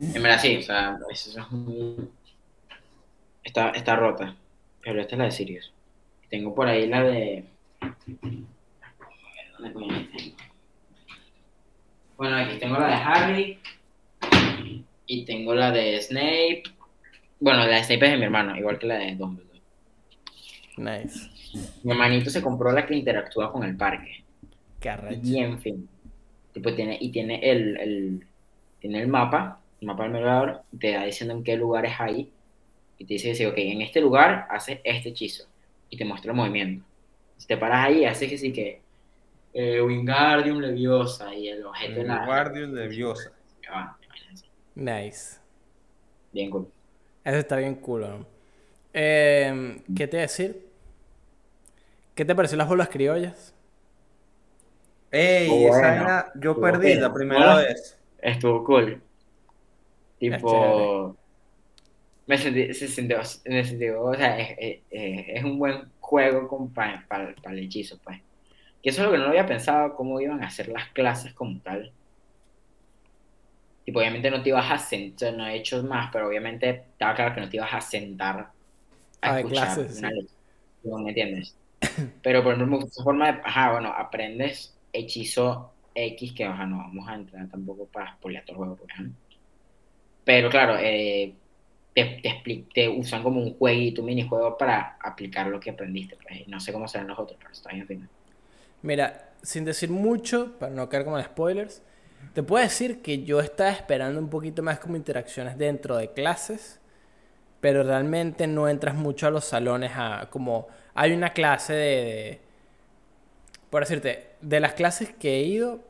En verdad sí, o sea, eso es un- está, está rota. Pero esta es la de Sirius. Tengo por ahí la de. ¿Dónde coño la tengo? Bueno, aquí tengo la de Harry. Y tengo la de Snape. Bueno, la de Snape es de mi hermano, igual que la de Dumbledore. Nice. Mi hermanito se compró la que interactúa con el parque. Qué arrecho. Y en fin. Tipo, tiene, y tiene el, el, tiene el mapa, el mapa del merodeador, y te da diciendo en qué lugares hay. Y te dice, dice, ok, en este lugar haces este hechizo. Y te muestra el movimiento. Si te paras ahí, haces que sí que. Eh, Wingardium Leviosa y el objeto de la. Leviosa. Ah, Nice. Bien cool. Eso está bien cool, ¿no? Eh, ¿Qué te iba a decir? ¿Qué te pareció las bolas criollas? Ey, Oh, esa bueno. vaina yo Estuvo perdí la primera Ah. vez. Estuvo cool. Tipo. Me sentí, se sintió, me sintió, o sea, es, es- es- es un buen juego para el hechizo, pues. Que eso es lo que no lo había pensado, cómo iban a hacer las clases como tal. Tipo, obviamente no te ibas a sentar, no he hecho más, pero obviamente estaba claro que no te ibas a sentar a escuchar clases, una sí. lección, ¿me entiendes? Pero por ejemplo, esa forma de, ajá, bueno, aprendes hechizo X, que ojalá no vamos a entrar tampoco para spoilear todo el juego, pues, ajá. Pero claro, eh, te, te, expli- te usan como un jueguito, un minijuego para aplicar lo que aprendiste, pues. No sé cómo serán los otros, pero está bien. Mira, sin decir mucho, para no caer como en spoilers, te puedo decir que yo estaba esperando un poquito más como interacciones dentro de clases, pero realmente no entras mucho a los salones a como hay una clase de, por decirte, de las clases que he ido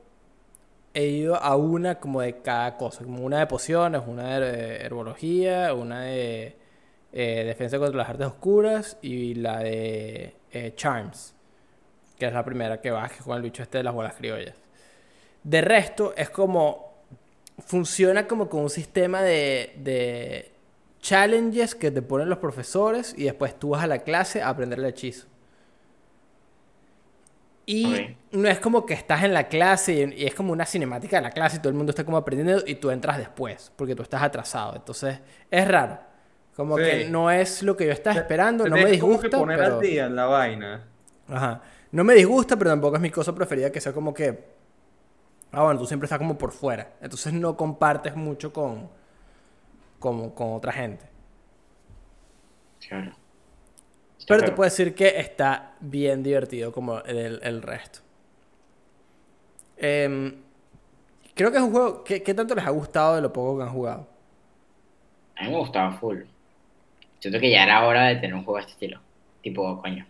he ido a una como de cada cosa, como una de pociones, una de herbología, una de eh, defensa contra las artes oscuras y la de eh, charms, que es la primera que vas, que con el bicho este de las bolas criollas. De resto, es como. Funciona como con un sistema de, de challenges que te ponen los profesores y después tú vas a la clase a aprender el hechizo. Y no es como que estás en la clase y, es como una cinemática de la clase y todo el mundo está como aprendiendo y tú entras después, porque tú estás atrasado. Entonces, es raro. Como Sí. que no es lo que yo estaba esperando, no me como que disgusta, poner pero... al día en la vaina. Ajá. No me disgusta, pero tampoco es mi cosa preferida que sea como que. Ah, bueno, tú siempre estás como por fuera. Entonces no compartes mucho con. con, con otra gente. Claro. Pero te puedo decir que está bien divertido como el, el resto. Em, creo que es un juego. ¿qué, qué tanto les ha gustado de lo poco que han jugado? A mí me gustaba full. Siento que ya era hora de tener un juego de este estilo. Tipo, coño.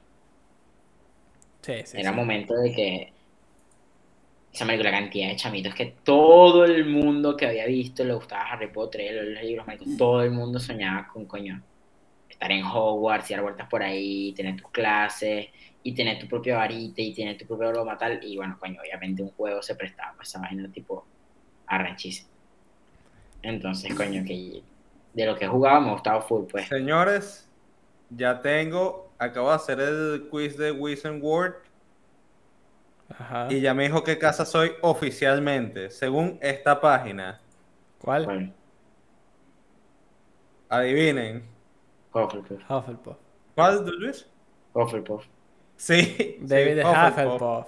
Sí, sí. Era sí. momento de que. Esa marico, la cantidad de chamitos que todo el mundo que había visto le gustaba Harry Potter, los libros, marico, todo el mundo soñaba con coño. Estar en Hogwarts y dar vueltas por ahí, tener tus clases, y tener tu propia varita, y tener tu propio broma tal. Y bueno, coño, obviamente un juego se prestaba para esa vaina tipo arranchísima. Entonces, coño, que de lo que jugaba me gustaba full, pues. Señores, ya tengo, acabo de hacer el quiz de Wizard World Ajá. y ya me dijo qué casa soy oficialmente, según esta página. ¿Cuál? Bueno, Adivinen. Hufflepuff, Hufflepuff. ¿Cuál, Luis? Hufflepuff. Sí. David sí, de Hufflepuff. Hufflepuff.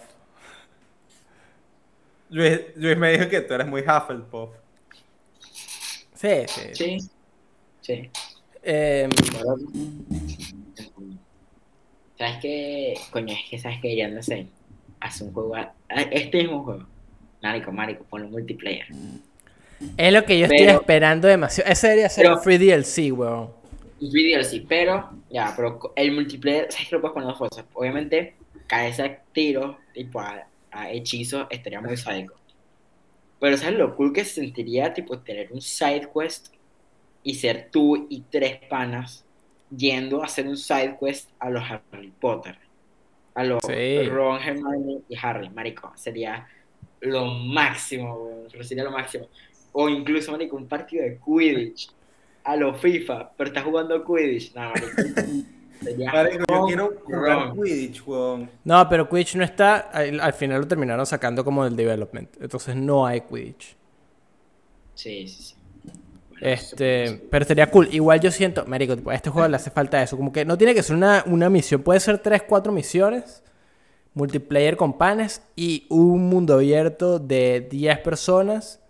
Luis, Luis me dijo que tú eres muy Hufflepuff. Sí, sí. Sí, sí. Em, ¿Sabes qué? Coño, es que sabes que ya no sé. Un juego. Este mismo juego. Marico, marico, ponlo multiplayer. es lo que yo estoy esperando demasiado. Ese debería ser Pero- un free DLC, weón. Y video sí, pero. Ya, pero el multiplayer, ¿sabes que lo puedes poner dos cosas? Obviamente, cabeza de tiro, tipo a, a hechizo, estaría muy sádico. Pero ¿sabes lo cool que se sentiría, tipo, tener un side quest y ser tú y tres panas yendo a hacer un side quest a los Harry Potter? A los Sí. Ron, Hermione y Harry, marico. Sería lo máximo, sería lo máximo. O incluso, marico, un partido de Quidditch a los FIFA, pero estás jugando Quidditch. No, marico. Sería Marico, yo ron, quiero jugar ron. Quidditch, weón. No, pero Quidditch no está. Al, al final lo terminaron sacando como del development. Entonces no hay Quidditch. Sí, sí, sí. Este, pero sería cool. Igual yo siento, marico, tipo, a este juego le hace falta eso. Como que no tiene que ser una, una misión. Puede ser 3, 4 misiones. Multiplayer con panes. Y un mundo abierto de 10 personas.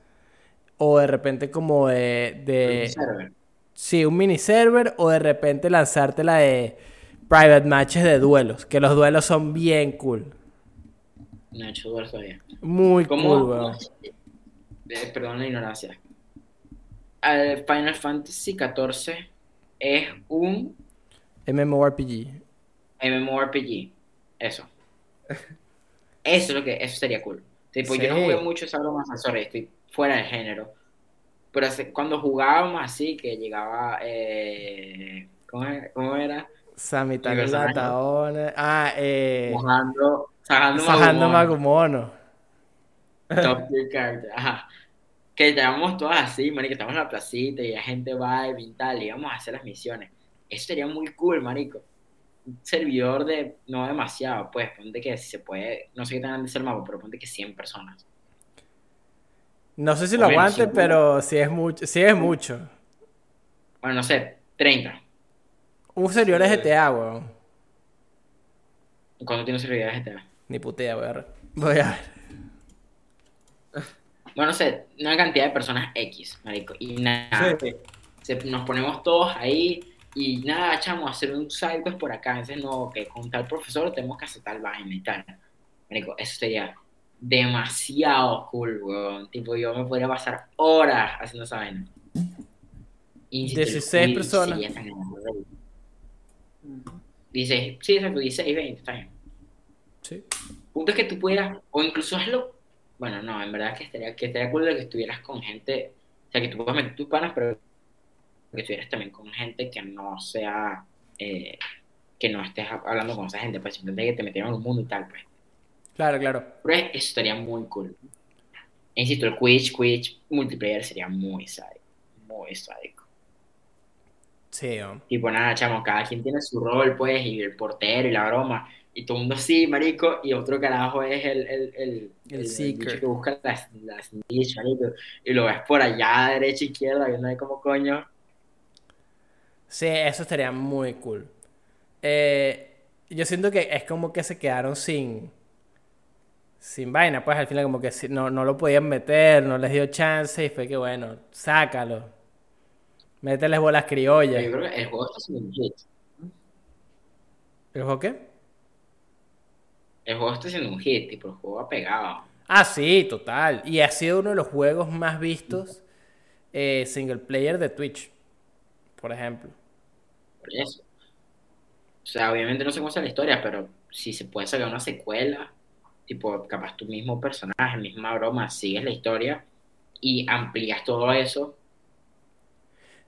O de repente como de... de un sí, un mini server. O de repente lanzarte la de private matches de duelos. Que los duelos son bien cool. No he hecho duelo todavía. Muy ¿Cómo? cool, weón. Eh, perdón la ignorancia. Al Final Fantasy XIV es un MMORPG. MMORPG. Eso. Eso es lo que, eso sería cool. Tipo, yo no jugué mucho esa broma, sorry, estoy fuera del género. Pero hace- cuando jugábamos así, que llegaba, eh, ¿cómo, era? ¿Cómo era? Samitani. Lataona. Ah, eh. Mojando, Sajando. Magumono. Top tier character, ajá. Que estábamos todas así, marico, estamos en la placita y la gente va y tal, y íbamos a hacer las misiones. Eso sería muy cool, marico. Un servidor de, no demasiado, pues, ponte que si se puede, no sé qué tan grande es el mapa, pero ponte que 100 personas. No sé si lo menos, aguante, pero sí es mucho. Sí es mucho. Bueno, no sé, 30. Un servidor de Sí. GTA, weón. ¿Cuánto tiene un servidor de GTA? Ni putea, voy a ver. Voy a ver. Bueno, no sé, una cantidad de personas X, marico, y nada. Sí. se- nos ponemos todos ahí y nada, chamo, hacer un side quest por acá. Entonces, no, que con tal profesor tenemos que hacer tal vaina y tal. Marico, eso sería demasiado cool, weón. Tipo, yo me podría pasar horas haciendo esa vaina. Y si te lo 16 cuido, personas. grande. 16, sí, exacto, 16, 20, está bien. Sí. Punto es que tú pudieras, o incluso hazlo. Bueno, no, en verdad que estaría, que estaría cool de que estuvieras con gente. O sea, que tú puedas meter tus panas, pero que estuvieras también con gente que no sea. eh, que no estés hablando con esa gente, pues simplemente que te metieron en un mundo y tal, pues. Claro, claro. Pero eso estaría muy cool. E insisto, el Quidditch, Quidditch multiplayer sería muy sádico. Muy sádico. Sí, weón. Tipo, nada, chamo, cada quien tiene su rol, pues, y el portero y la broma. Y todo el mundo sí, marico, y otro carajo es el, el, el, El seeker. bicho que busca las, las marico. Y lo ves por allá, derecha, izquierda, viendo ahí como coño. Sí, eso estaría muy cool. Eh, yo siento que es como que se quedaron sin. Sin vaina, pues al final, como que no, no lo podían meter, no les dio chance y fue que bueno, sácalo. Mételes bolas criollas. yo creo que el juego está siendo un hit. ¿El juego qué? El juego está siendo un hit, tipo, el juego ha pegado. Ah, sí, total. Y ha sido uno de los juegos más vistos eh, single player de Twitch, por ejemplo. Por eso. O sea, obviamente no sé cómo es la historia, pero si se puede sacar una secuela, tipo, capaz tu mismo personaje, misma broma, sigues la historia y amplías todo eso.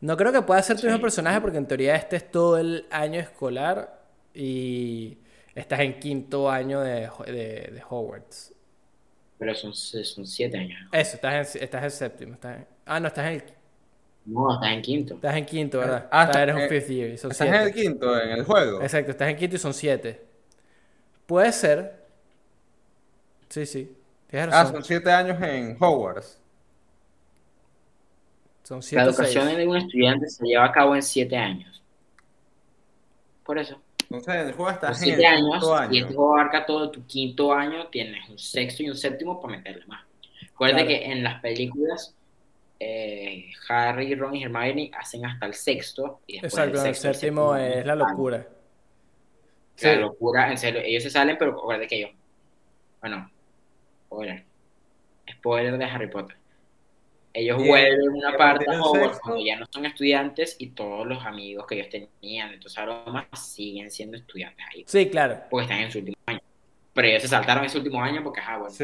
No creo que pueda ser tu mismo personaje porque en teoría este es todo el año escolar y estás en quinto año de, de, de Hogwarts. Pero son, son siete años. Eso, estás en, estás en séptimo. Estás en- ah, no, estás en, el- No, estás en quinto. estás en quinto, ¿verdad? Ah, Estás- eres un eh, fifth year son Estás en el quinto, en el juego. Exacto, estás en quinto y son siete. Puede ser. Sí, sí. Tienes Ah, son siete años en Hogwarts. Son La siete o educación seis. de un estudiante se lleva a cabo en siete años. Por eso. Entonces, en el juego en siete el años, año. y este juego abarca todo tu quinto año, tienes un sexto y un séptimo para meterle más. Acuérdate Claro. que en las películas eh, Harry, Ron y Hermione hacen hasta el sexto y después Exacto, el sexto al séptimo séptimo es la locura. La locura, en serio, ellos se salen, pero acuérdate que ellos, bueno, spoiler, spoiler de Harry Potter. Ellos Y vuelven el- una parte a Hogwarts cuando ya no son estudiantes y todos los amigos que ellos tenían, entonces ahora más siguen siendo estudiantes ahí, Sí, claro. porque están en su último año. Pero ellos se saltaron ese último año porque, ah, bueno, Sí.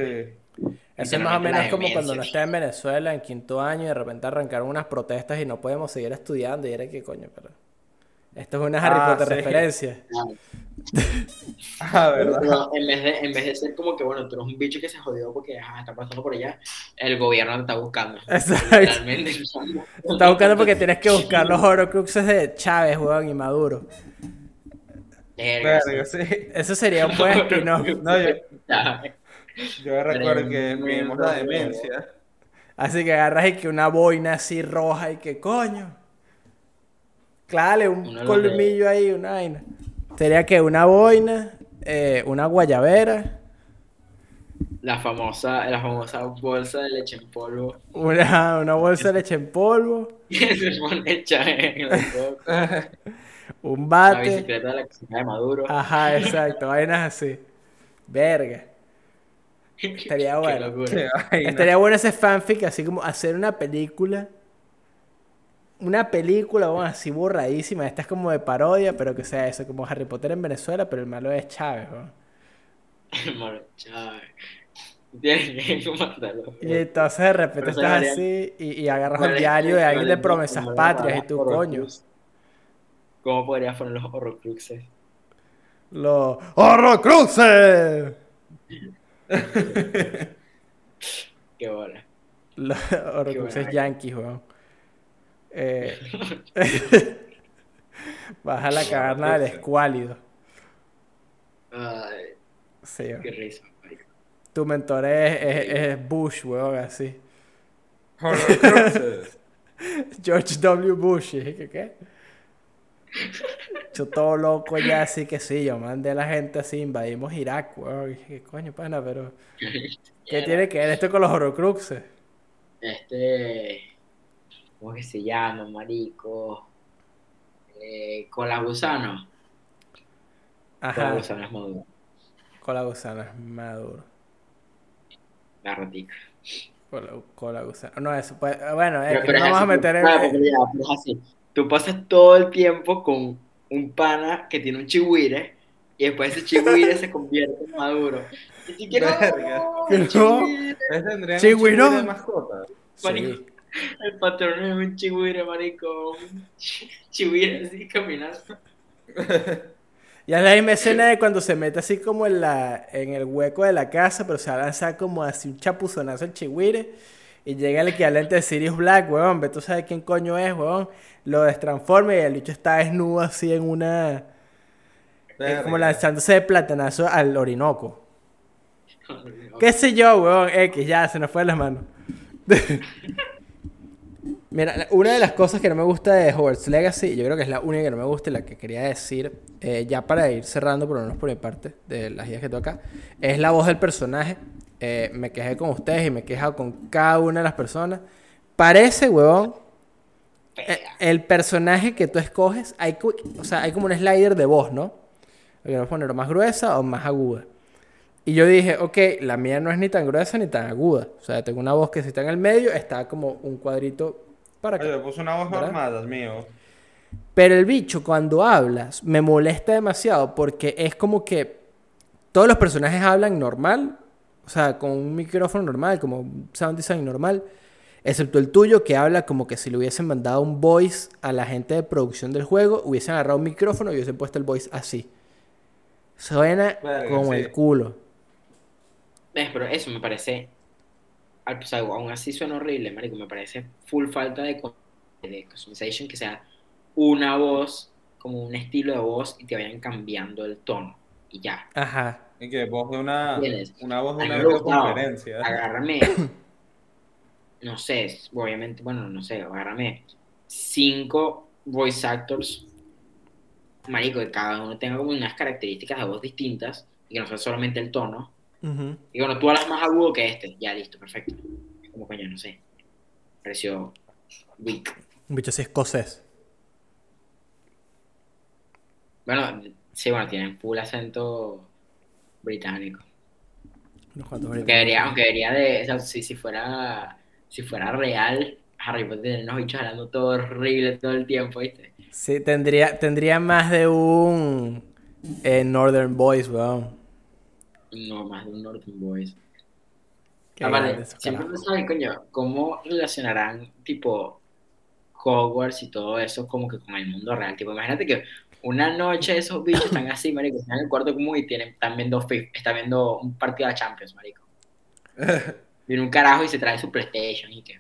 Eso es más o menos como cuando demencia. no estaba en Venezuela en quinto año y de repente arrancaron unas protestas y no podemos seguir estudiando. Y era que coño, pero. Esto es una Harry Ah, Potter sí. referencia. Ah, ¿verdad? Pero en vez, de, en vez de ser como que, bueno, tú eres un bicho que se jodió porque ah, está pasando por allá, el gobierno te está buscando. Exacto. Literalmente. Te está buscando porque tienes que buscar los horocruxes de Chávez, weón, y Maduro. Verga, Verga, sí. Eso sería un buen spin-off. No, yo, Ya. yo recuerdo que vivimos la demencia. Así que agarras y que una boina así roja y que coño. Claro, un colmillo ahí, una vaina. Sería que una boina, eh, una guayabera, La famosa, la famosa bolsa de leche en polvo una, una bolsa de leche en polvo, se pone en un La bate. bicicleta de la cocina de Maduro. Ajá, exacto, vainas así. Verga. Estaría bueno. Estaría bueno ese fanfic, así como hacer una película. Una película, bueno, así borradísima. Esta es como de parodia, pero que sea eso, como Harry Potter en Venezuela, pero el malo es Chávez, weón. Mano, Chávez. Tienes que matarlo. Y entonces de repente estás así y, y agarras ¿Cuál el es- diario de alguien de es- promesas patrias y tú, coño. ¿Cómo podrías poner los horrocruxes? Los ¡Horrocruxes! Qué bola. Los Horrocruxes yankees, weón. Eh, Baja la caverna del escuálido. Ay, Sí, qué risa. Tu mentor es, es, es Bush, weón, así. George W. Bush. Y dije, ¿qué? qué? Yo todo loco ya, así que sí, yo mandé a la gente así, invadimos Irak, weón. Y dije, ¿qué coño, pana? Pero, ¿qué tiene que ver esto con los horrocruxes? Este. ¿Cómo que se llama, marico? Eh, con la gusano. Con la Ajá, gusano es maduro. con la gusana es maduro. La ratica. Con la, con la gusana. No, eso bueno, eh, Pero- que pero no es vamos a meter en... claro, pero ya, pero es así. Tú pasas todo el tiempo con un pana que tiene un chihuire y después ese chihuire se convierte en maduro. Y si que no, no. chihuire, ¿Ustedes tendrían Sí, un güey, chihuire de mascota? Sí. El patrón es un chihuire, marico. Un chihuire así caminando. Ya es la misma escena de cuando se mete así como en, la, en el hueco de la casa, pero se va a lanzar como así un chapuzonazo el chihuire. Y llega el equivalente de Sirius Black, weón. Ve tú sabes quién coño es, weón. Lo destransforma y el bicho está desnudo así en una. Es como lanzándose de platanazo al Orinoco. ¿Qué sé yo, weón? X, ya, se nos fue de las manos. Mira, una de las cosas que no me gusta de Hogwarts Legacy, yo creo que es la única que no me gusta y la que quería decir, eh, ya para ir cerrando, por lo menos por mi parte, de las ideas que tengo acá, es la voz del personaje. Eh, me quejé con ustedes y me he quejado con cada una de las personas. Parece, weón, eh, el personaje que tú escoges, hay, o sea, hay como un slider de voz, ¿no? Lo queremos poner más gruesa o más aguda. Y yo dije, ok, la mía no es ni tan gruesa ni tan aguda. O sea, tengo una voz que si está en el medio, está como un cuadrito para Oye, le puse una voz ¿Verdad? normal al mío. Pero el bicho, cuando hablas, me molesta demasiado porque es como que todos los personajes hablan normal, o sea, con un micrófono normal, como un sound design normal, excepto el tuyo que habla como que si le hubiesen mandado un voice a la gente de producción del juego, hubiesen agarrado un micrófono y hubiesen puesto el voice así. Suena Verga, como sí. el culo. ¿Ves? Pero eso me parece. O sea, aún así suena horrible, marico. Me parece full falta de, customization que sea una voz, como un estilo de voz y te vayan cambiando el tono. Y ya. Ajá. Y que voz de una, una voz de una videoconferencia. Agárrame. No sé, obviamente, bueno, no sé, agárrame cinco voice actors. Marico, que cada uno tenga como unas características de voz distintas y que no sea solamente el tono. Y bueno, tú hablas más agudo que este. Ya, listo, perfecto. Como coño, no sé. Pareció weak. Un bicho así escocés. Bueno, sí, bueno, tienen full acento británico. Unos cuantos Aunque ahorita. debería, aunque debería de, o sea, si, si fuera, si fuera real, Harry Potter tendría unos bichos hablando todo horrible todo el tiempo, ¿viste? Sí, tendría, tendría más de un eh, Northern Boys, weón. No, más de un Northern Boys. Qué Aparte, esos siempre me sabe, coño, cómo relacionarán, tipo, Hogwarts y todo eso como que con el mundo real. Tipo, imagínate que una noche esos bichos están así, marico, están en el cuarto común y tienen, están viendo, están viendo un partido de Champions, marico. Viene un carajo y se trae su PlayStation y que...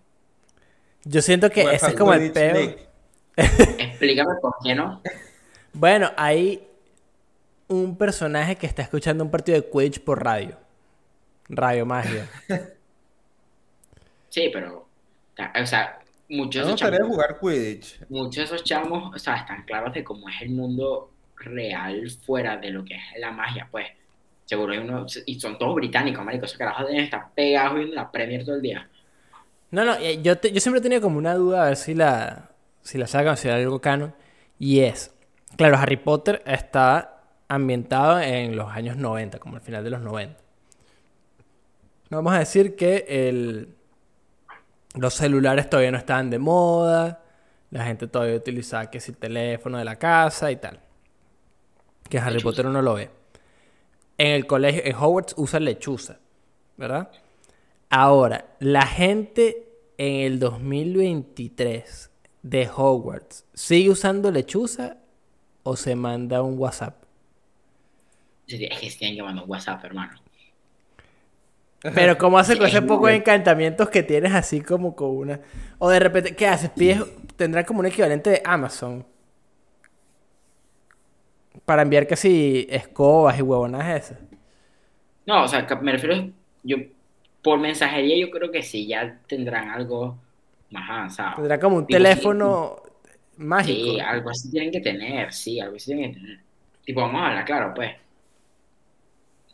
Yo siento que ese es como el Quidditch peo. League. Explícame por qué no. Bueno, hay un personaje que está escuchando un partido de Quidditch por radio. Radio Magia. Sí, pero, o sea, muchos de esos chamos, jugar Quidditch. muchos de esos chamos, o sea, están claros de cómo es el mundo real fuera de lo que es la magia, pues. Seguro hay uno, y son todos británicos, marico, esos carajos deben estar pegados viendo la Premier todo el día. No, no, eh, yo, te- yo siempre he tenido como una duda a ver si la, si la sacan, si hay algo canon. Y es, claro, Harry Potter está ambientado en los años 90, como al final de los 90. Vamos a decir que el, los celulares todavía no estaban de moda, la gente todavía utilizaba que si el teléfono de la casa y tal. Que Harry Lechuza. Potter uno lo ve. En el colegio, en Hogwarts usa lechuza, ¿verdad? Ahora, la gente en el 2023 de Hogwarts, ¿sigue usando lechuza o se manda un WhatsApp? Es que mandar un WhatsApp, hermano. Pero ¿cómo hace con Sí, ese poco de encantamientos que tienes así como con una... O de repente, ¿qué haces? Pides, tendrá como un equivalente de Amazon. Para enviar casi escobas y huevonas esas. No, o sea, me refiero, yo, por mensajería yo creo que sí, ya tendrán algo más avanzado. Tendrá como un Tipo, teléfono mágico. Sí, algo así tienen que tener, sí, algo así tienen que tener. Tipo, vamos a hablar, claro, pues.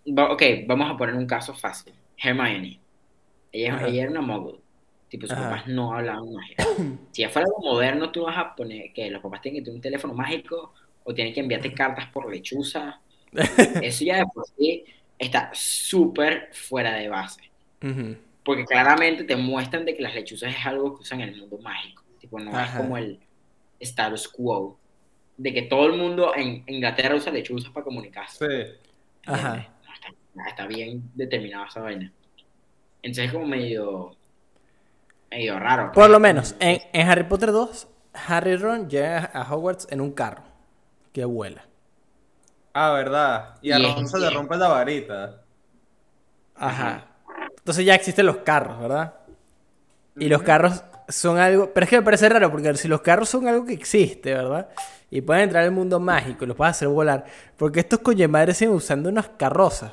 Ok, vamos a poner un caso fácil. Hermione. Ella, Ajá. ella era una mogul. Tipo, sus Ajá. papás no hablaban magia. Si ya fuera algo moderno, tú vas a poner que los papás tienen que tener un teléfono mágico o tienen que enviarte cartas por lechuza. Eso ya de por sí está súper fuera de base. Porque claramente te muestran de que las lechuzas es algo que usan en el mundo mágico. Tipo, no es como el status quo. De que todo el mundo en Inglaterra usa lechuzas para comunicarse. Sí. Ajá. Está, bien determinada esa vaina. Entonces es como medio... Medio raro. Por pues. lo menos, en, en Harry Potter 2, Harry y Ron llega a Hogwarts en un carro que vuela. Ah, verdad. Y a Y Ron se le rompe la varita. Ajá. Entonces ya existen los carros, ¿verdad? Y los carros son algo... Pero es que me parece raro porque si los carros son algo que existe, ¿verdad? Y pueden entrar al mundo mágico y los puedes hacer volar. Porque estos coño madres siguen usando unas carrozas.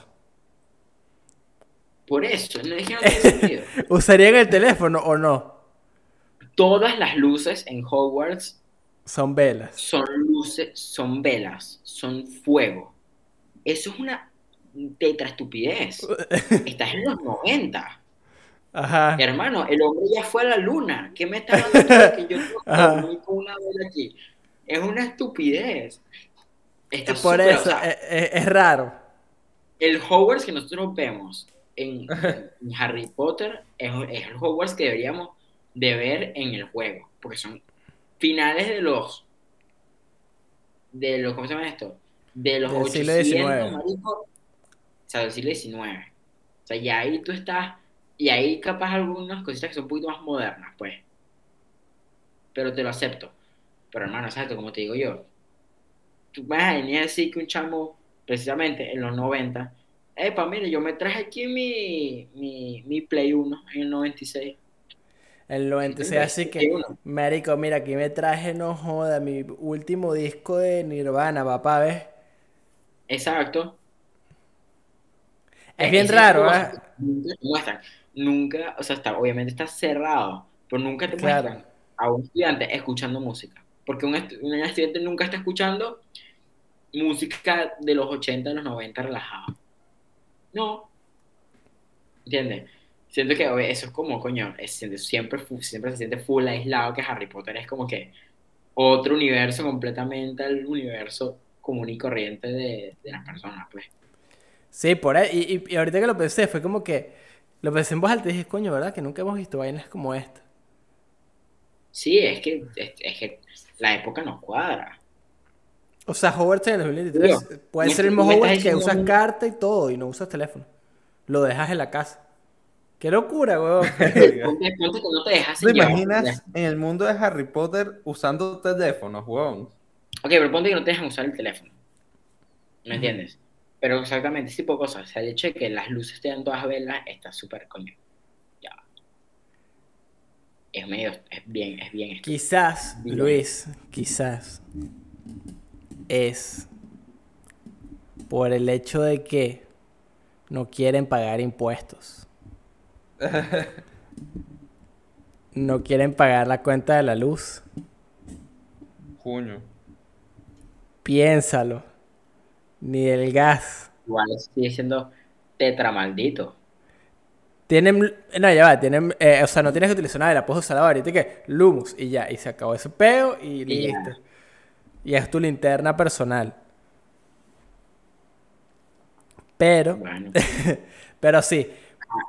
Por eso, no es que no tiene sentido. ¿Usarían el teléfono o no? Todas las luces en Hogwarts Son velas. son luces, son velas, son fuego. Eso es una tetra estupidez. Estás en los 90. Ajá. Hermano, el hombre ya fue a la luna. ¿Qué me estás hablando de que yo tengo con una vela aquí? Es una estupidez. Está Por súper, o eso, sea, es, es- es raro. el Hogwarts que nosotros vemos en, en Harry Potter es, es el Hogwarts que deberíamos de ver en el juego, porque son finales de los de los ¿cómo se llama esto? De los Del siglo 800, XIX. marico, o sea, del siglo XIX. O sea, ya ahí tú estás y ahí capaz algunas cositas que son un poquito más modernas, pues. Pero te lo acepto. Pero hermano, exacto, como te digo yo, tú vas a venir a decir que un chamo, precisamente en los 90, epa, mire, yo me traje aquí mi, mi, mi Play 1 en el 96. El 96, así que, Play 1. marico, mira, aquí me traje, no joda, mi último disco de Nirvana, papá, ¿ves? Exacto. Es bien raro, ¿eh? Nunca te muestran. Nunca, o sea, está, obviamente está cerrado, pero nunca te Claro. muestran a un estudiante escuchando música. Porque un, estu- un estudiante nunca está escuchando música de los 80, de los 90 relajado. No. ¿Entiendes? Siento que oye, eso es como, coño, es- siempre, siempre se siente full aislado que Harry Potter es como que otro universo completamente al universo común y corriente de, de las personas, pues. Sí, por ahí, y, y- y ahorita que lo pensé, fue como que, lo pensé en voz alta y dije, coño, ¿verdad? Que nunca hemos visto vainas como esta. Sí, es que, es, es que la época nos cuadra. O sea, Hogwarts en el 2023 Tío, puede ser el mismo Hogwarts que usas mí- carta y todo y no usas teléfono. Lo dejas en la casa. ¡Qué locura, weón! Ponte, ponte que no te dejas ¿Te imaginas en el mundo de Harry Potter usando teléfonos, weón? Ok, pero ponte que no te dejan usar el teléfono. ¿Me entiendes? Pero exactamente ese tipo de cosas. O sea, el hecho de que las luces te dan todas velas está súper coño. Ya. Es medio, es bien, es bien. Quizás, Bien. Luis, quizás es por el hecho de que no quieren pagar impuestos. No quieren pagar la cuenta de la luz. Junio. Piénsalo. Ni el gas. Igual sigue siendo tetra maldito. Tienen, no, ya va, tienen, eh, o sea, no tienes que utilizar nada, la puedes usar ahorita y que Lumos y ya, y se acabó ese peo y Y ya. Y es tu linterna personal. Pero, Bueno. pero sí.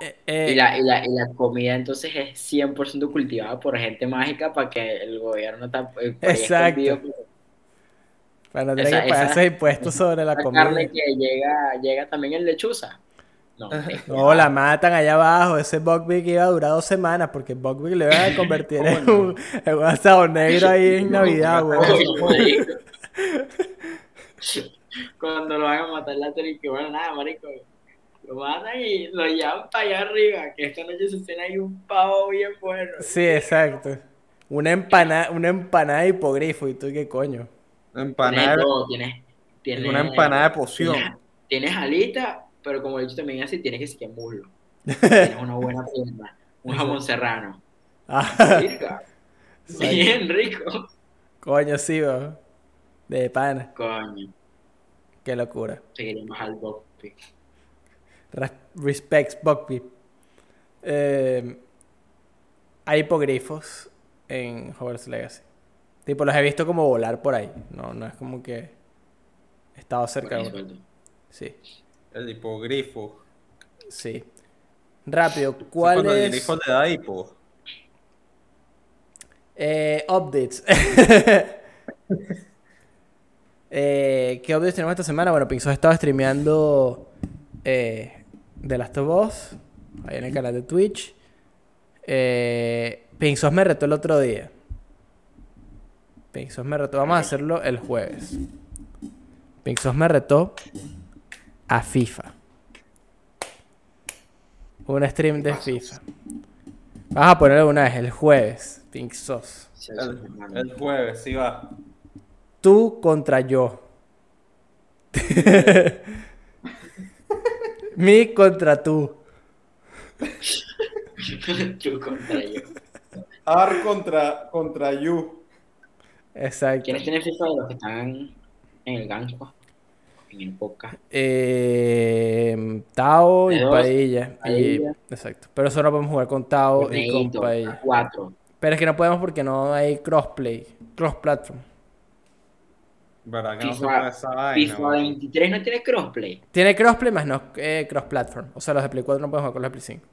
eh, eh, Y la, y, la, y la comida entonces es 100% cultivada por gente mágica para que el gobierno está por ahí Exacto. para no tener que pagar esos impuestos sobre la La comida. carne que llega, llega también en lechuza. No, No, la matan allá abajo. Ese Buckbeak iba a durar dos semanas porque Buckbeak le iban a convertir en un, en un asado negro ahí en Navidad, marico. Cuando lo van a matar la tele, que bueno, nada, marico. Lo matan y lo llevan para allá arriba. Que esta noche se cena ahí un pavo bien bueno. Sí, exacto. Una empanada, una empanada de hipogrifo. ¿Y tú qué coño? Tienes empanada, todo, tienes, tienes, una empanada de poción. Tienes, tienes alita, pero como he dicho también así, tienes que ser que muslo. Tienes una buena pierna, un jamón serrano. Ah, Rica. Bien rico. coño, sí, weón. De pana. Coño, Qué locura. seguiremos al. Res- Respects Buckbeak. Eh, hay hipogrifos en Hogwarts Legacy. Tipo, los he visto como volar por ahí. No, no es como que he estado cerca de uno. Sí, El hipogrifo. sí. Rápido, Sí, ¿cuál el es? grifo le da hipo. Eh, updates. Eh, ¿qué updates tenemos esta semana? Bueno, Pixos ha estado streameando eh, The Last of Us ahí en el canal de Twitch. Eh, Pixos me retó el otro día. Pixos me retó. Vamos a hacerlo el jueves. Pixos me retó a FIFA. Un stream de FIFA. Vamos a ponerlo una vez el jueves. Pixos. El, el jueves, sí va. Tú contra yo. Mi contra tú. Tú contra yo. Ar contra, contra you. Exacto. ¿Quiénes tienen FIFA de los que están en el gancho? En el podcast. Eh, Tao y Padilla. exacto. Pero solo podemos jugar con Tao y con Padilla. cuatro. Pero es que no podemos porque no hay crossplay. Cross platform. ¿Verdad que no se puede esa vaina? FIFA 23 no tiene crossplay. Tiene crossplay más no eh, cross-platform. O sea, los de Play 4 no pueden jugar con los de Play 5.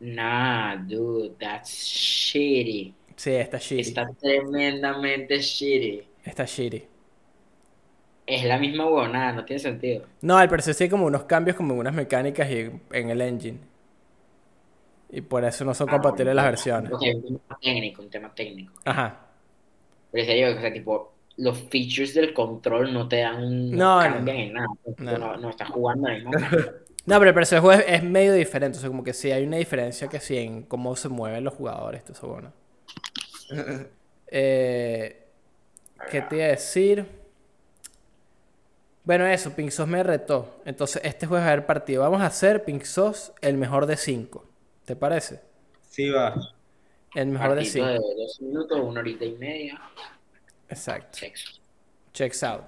Nah, dude, that's shitty. Sí, está shitty. Está tremendamente shitty. Está shitty. Es la misma huevonada, no tiene sentido. No, al parecer sí hay como unos cambios, como unas mecánicas y en el engine. Y por eso no son Ah, compatibles las versiones. ok, un tema técnico, un tema técnico. Ajá. Pero en serio, o sea, tipo, los features del control no te dan, No, no no. cambian en nada. No. No, no, estás jugando ahí, ¿no? No, pero el precio del juego es, es medio diferente. O sea, como que sí hay una diferencia que sí en cómo se mueven los jugadores. Esto es bueno. Eh, ¿Qué te iba a decir? Bueno, eso, Pink Sos me retó. Entonces, este juego es a ver partido. Vamos a hacer Pink Sos el mejor de 5. ¿Te parece? Sí, va. El mejor de Partito 5. de dos minutos, una horita y media. Exacto. Sexo. Checks out.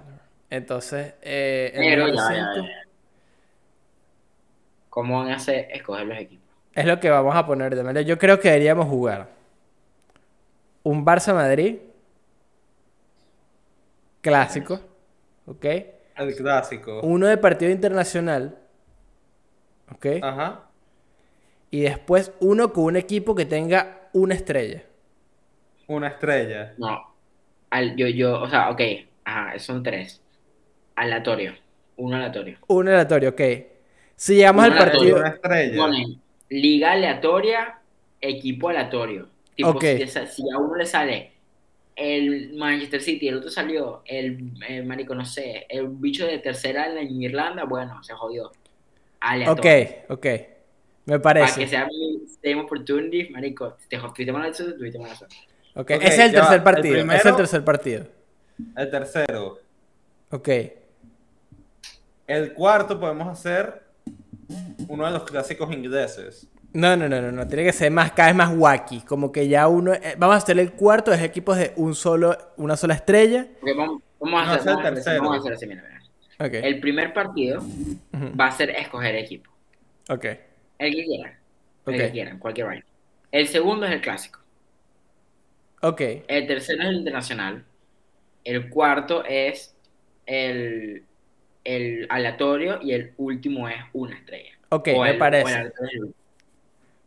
Entonces, eh, el Pero mejor ya, de ya, cinco ya. ¿Cómo van a hacer escoger los equipos? es lo que vamos a poner de manera. Yo creo que deberíamos jugar un Barça-Madrid clásico, ¿ok? El clásico. Uno de partido internacional, ¿ok? Ajá. Y después uno con un equipo que tenga una estrella. Una estrella. No. Al, yo, yo, o sea, ok. Ajá, son tres. Aleatorio. Uno aleatorio. Un aleatorio, ok. Si llegamos al aleatorio. partido... Una estrella. Ponen liga aleatoria, equipo aleatorio. Tipo, Ok. si, si a uno le sale el Manchester City, el otro salió el, el marico, no sé, el bicho de tercera en Irlanda, bueno, se jodió. Ok, Aleatorio. ok. Me Para que parece. sea mi same opportunity, marico. Te tuviste mala suerte, tuviste mala suerte. Ok, Ok, ese es el va. tercer El partido. Ese es el tercer partido. El tercero. Ok. El cuarto podemos hacer uno de los clásicos ingleses. No, no, no, no, no. Tiene que ser más, cada vez más wacky. Como que ya uno. eh, vamos a hacer el cuarto de equipos de un solo, una sola estrella. Vamos, vamos a No, hacer, es el vamos a hacer- tercero. vamos a hacer así, mira, mira. Ok. El primer partido va a ser escoger equipo. Ok. El que quieran. El que quieran, cualquier vaina. El segundo es el clásico. Ok. El tercero es el internacional. El cuarto es el, el aleatorio. Y el último es una estrella. Ok, O me el- o parece. es el.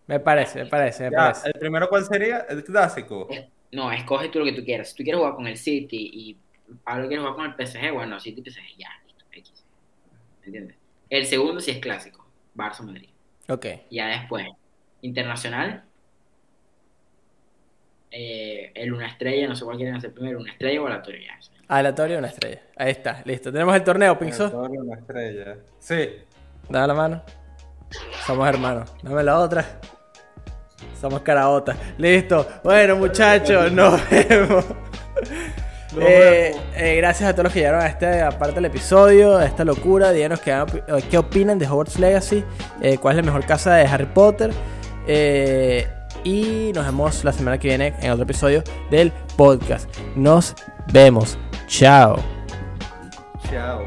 Me parece, me parece, me Ya, parece. el primero, ¿cuál sería? El clásico. No, escoge tú lo que tú quieras. Si tú quieres jugar con el City y Pablo quiere jugar con el PSG, bueno, City PSG, ya, listo, X. ¿Entiendes? El segundo sí es clásico, Barça-Madrid. Ok. Ya después, internacional, eh, el una estrella, no sé cuál quieren hacer primero, una estrella o aleatorio, ya. Aleatorio, una estrella. Ahí está, listo. Tenemos el torneo, Pinzo. Aleatorio, Una estrella. Sí. Dame la mano. Somos hermanos. Dame la otra. Somos caraotas. Listo. Bueno, muchachos, nos vemos. Nos Eh, vemos. eh, gracias a todos los que llegaron a esta parte del episodio, a esta locura. Díganos qué, eh, qué opinan de Hogwarts Legacy, eh, cuál es la mejor casa de Harry Potter. eh, y nos vemos la semana que viene en otro episodio del podcast. Nos vemos. Chao. Chao.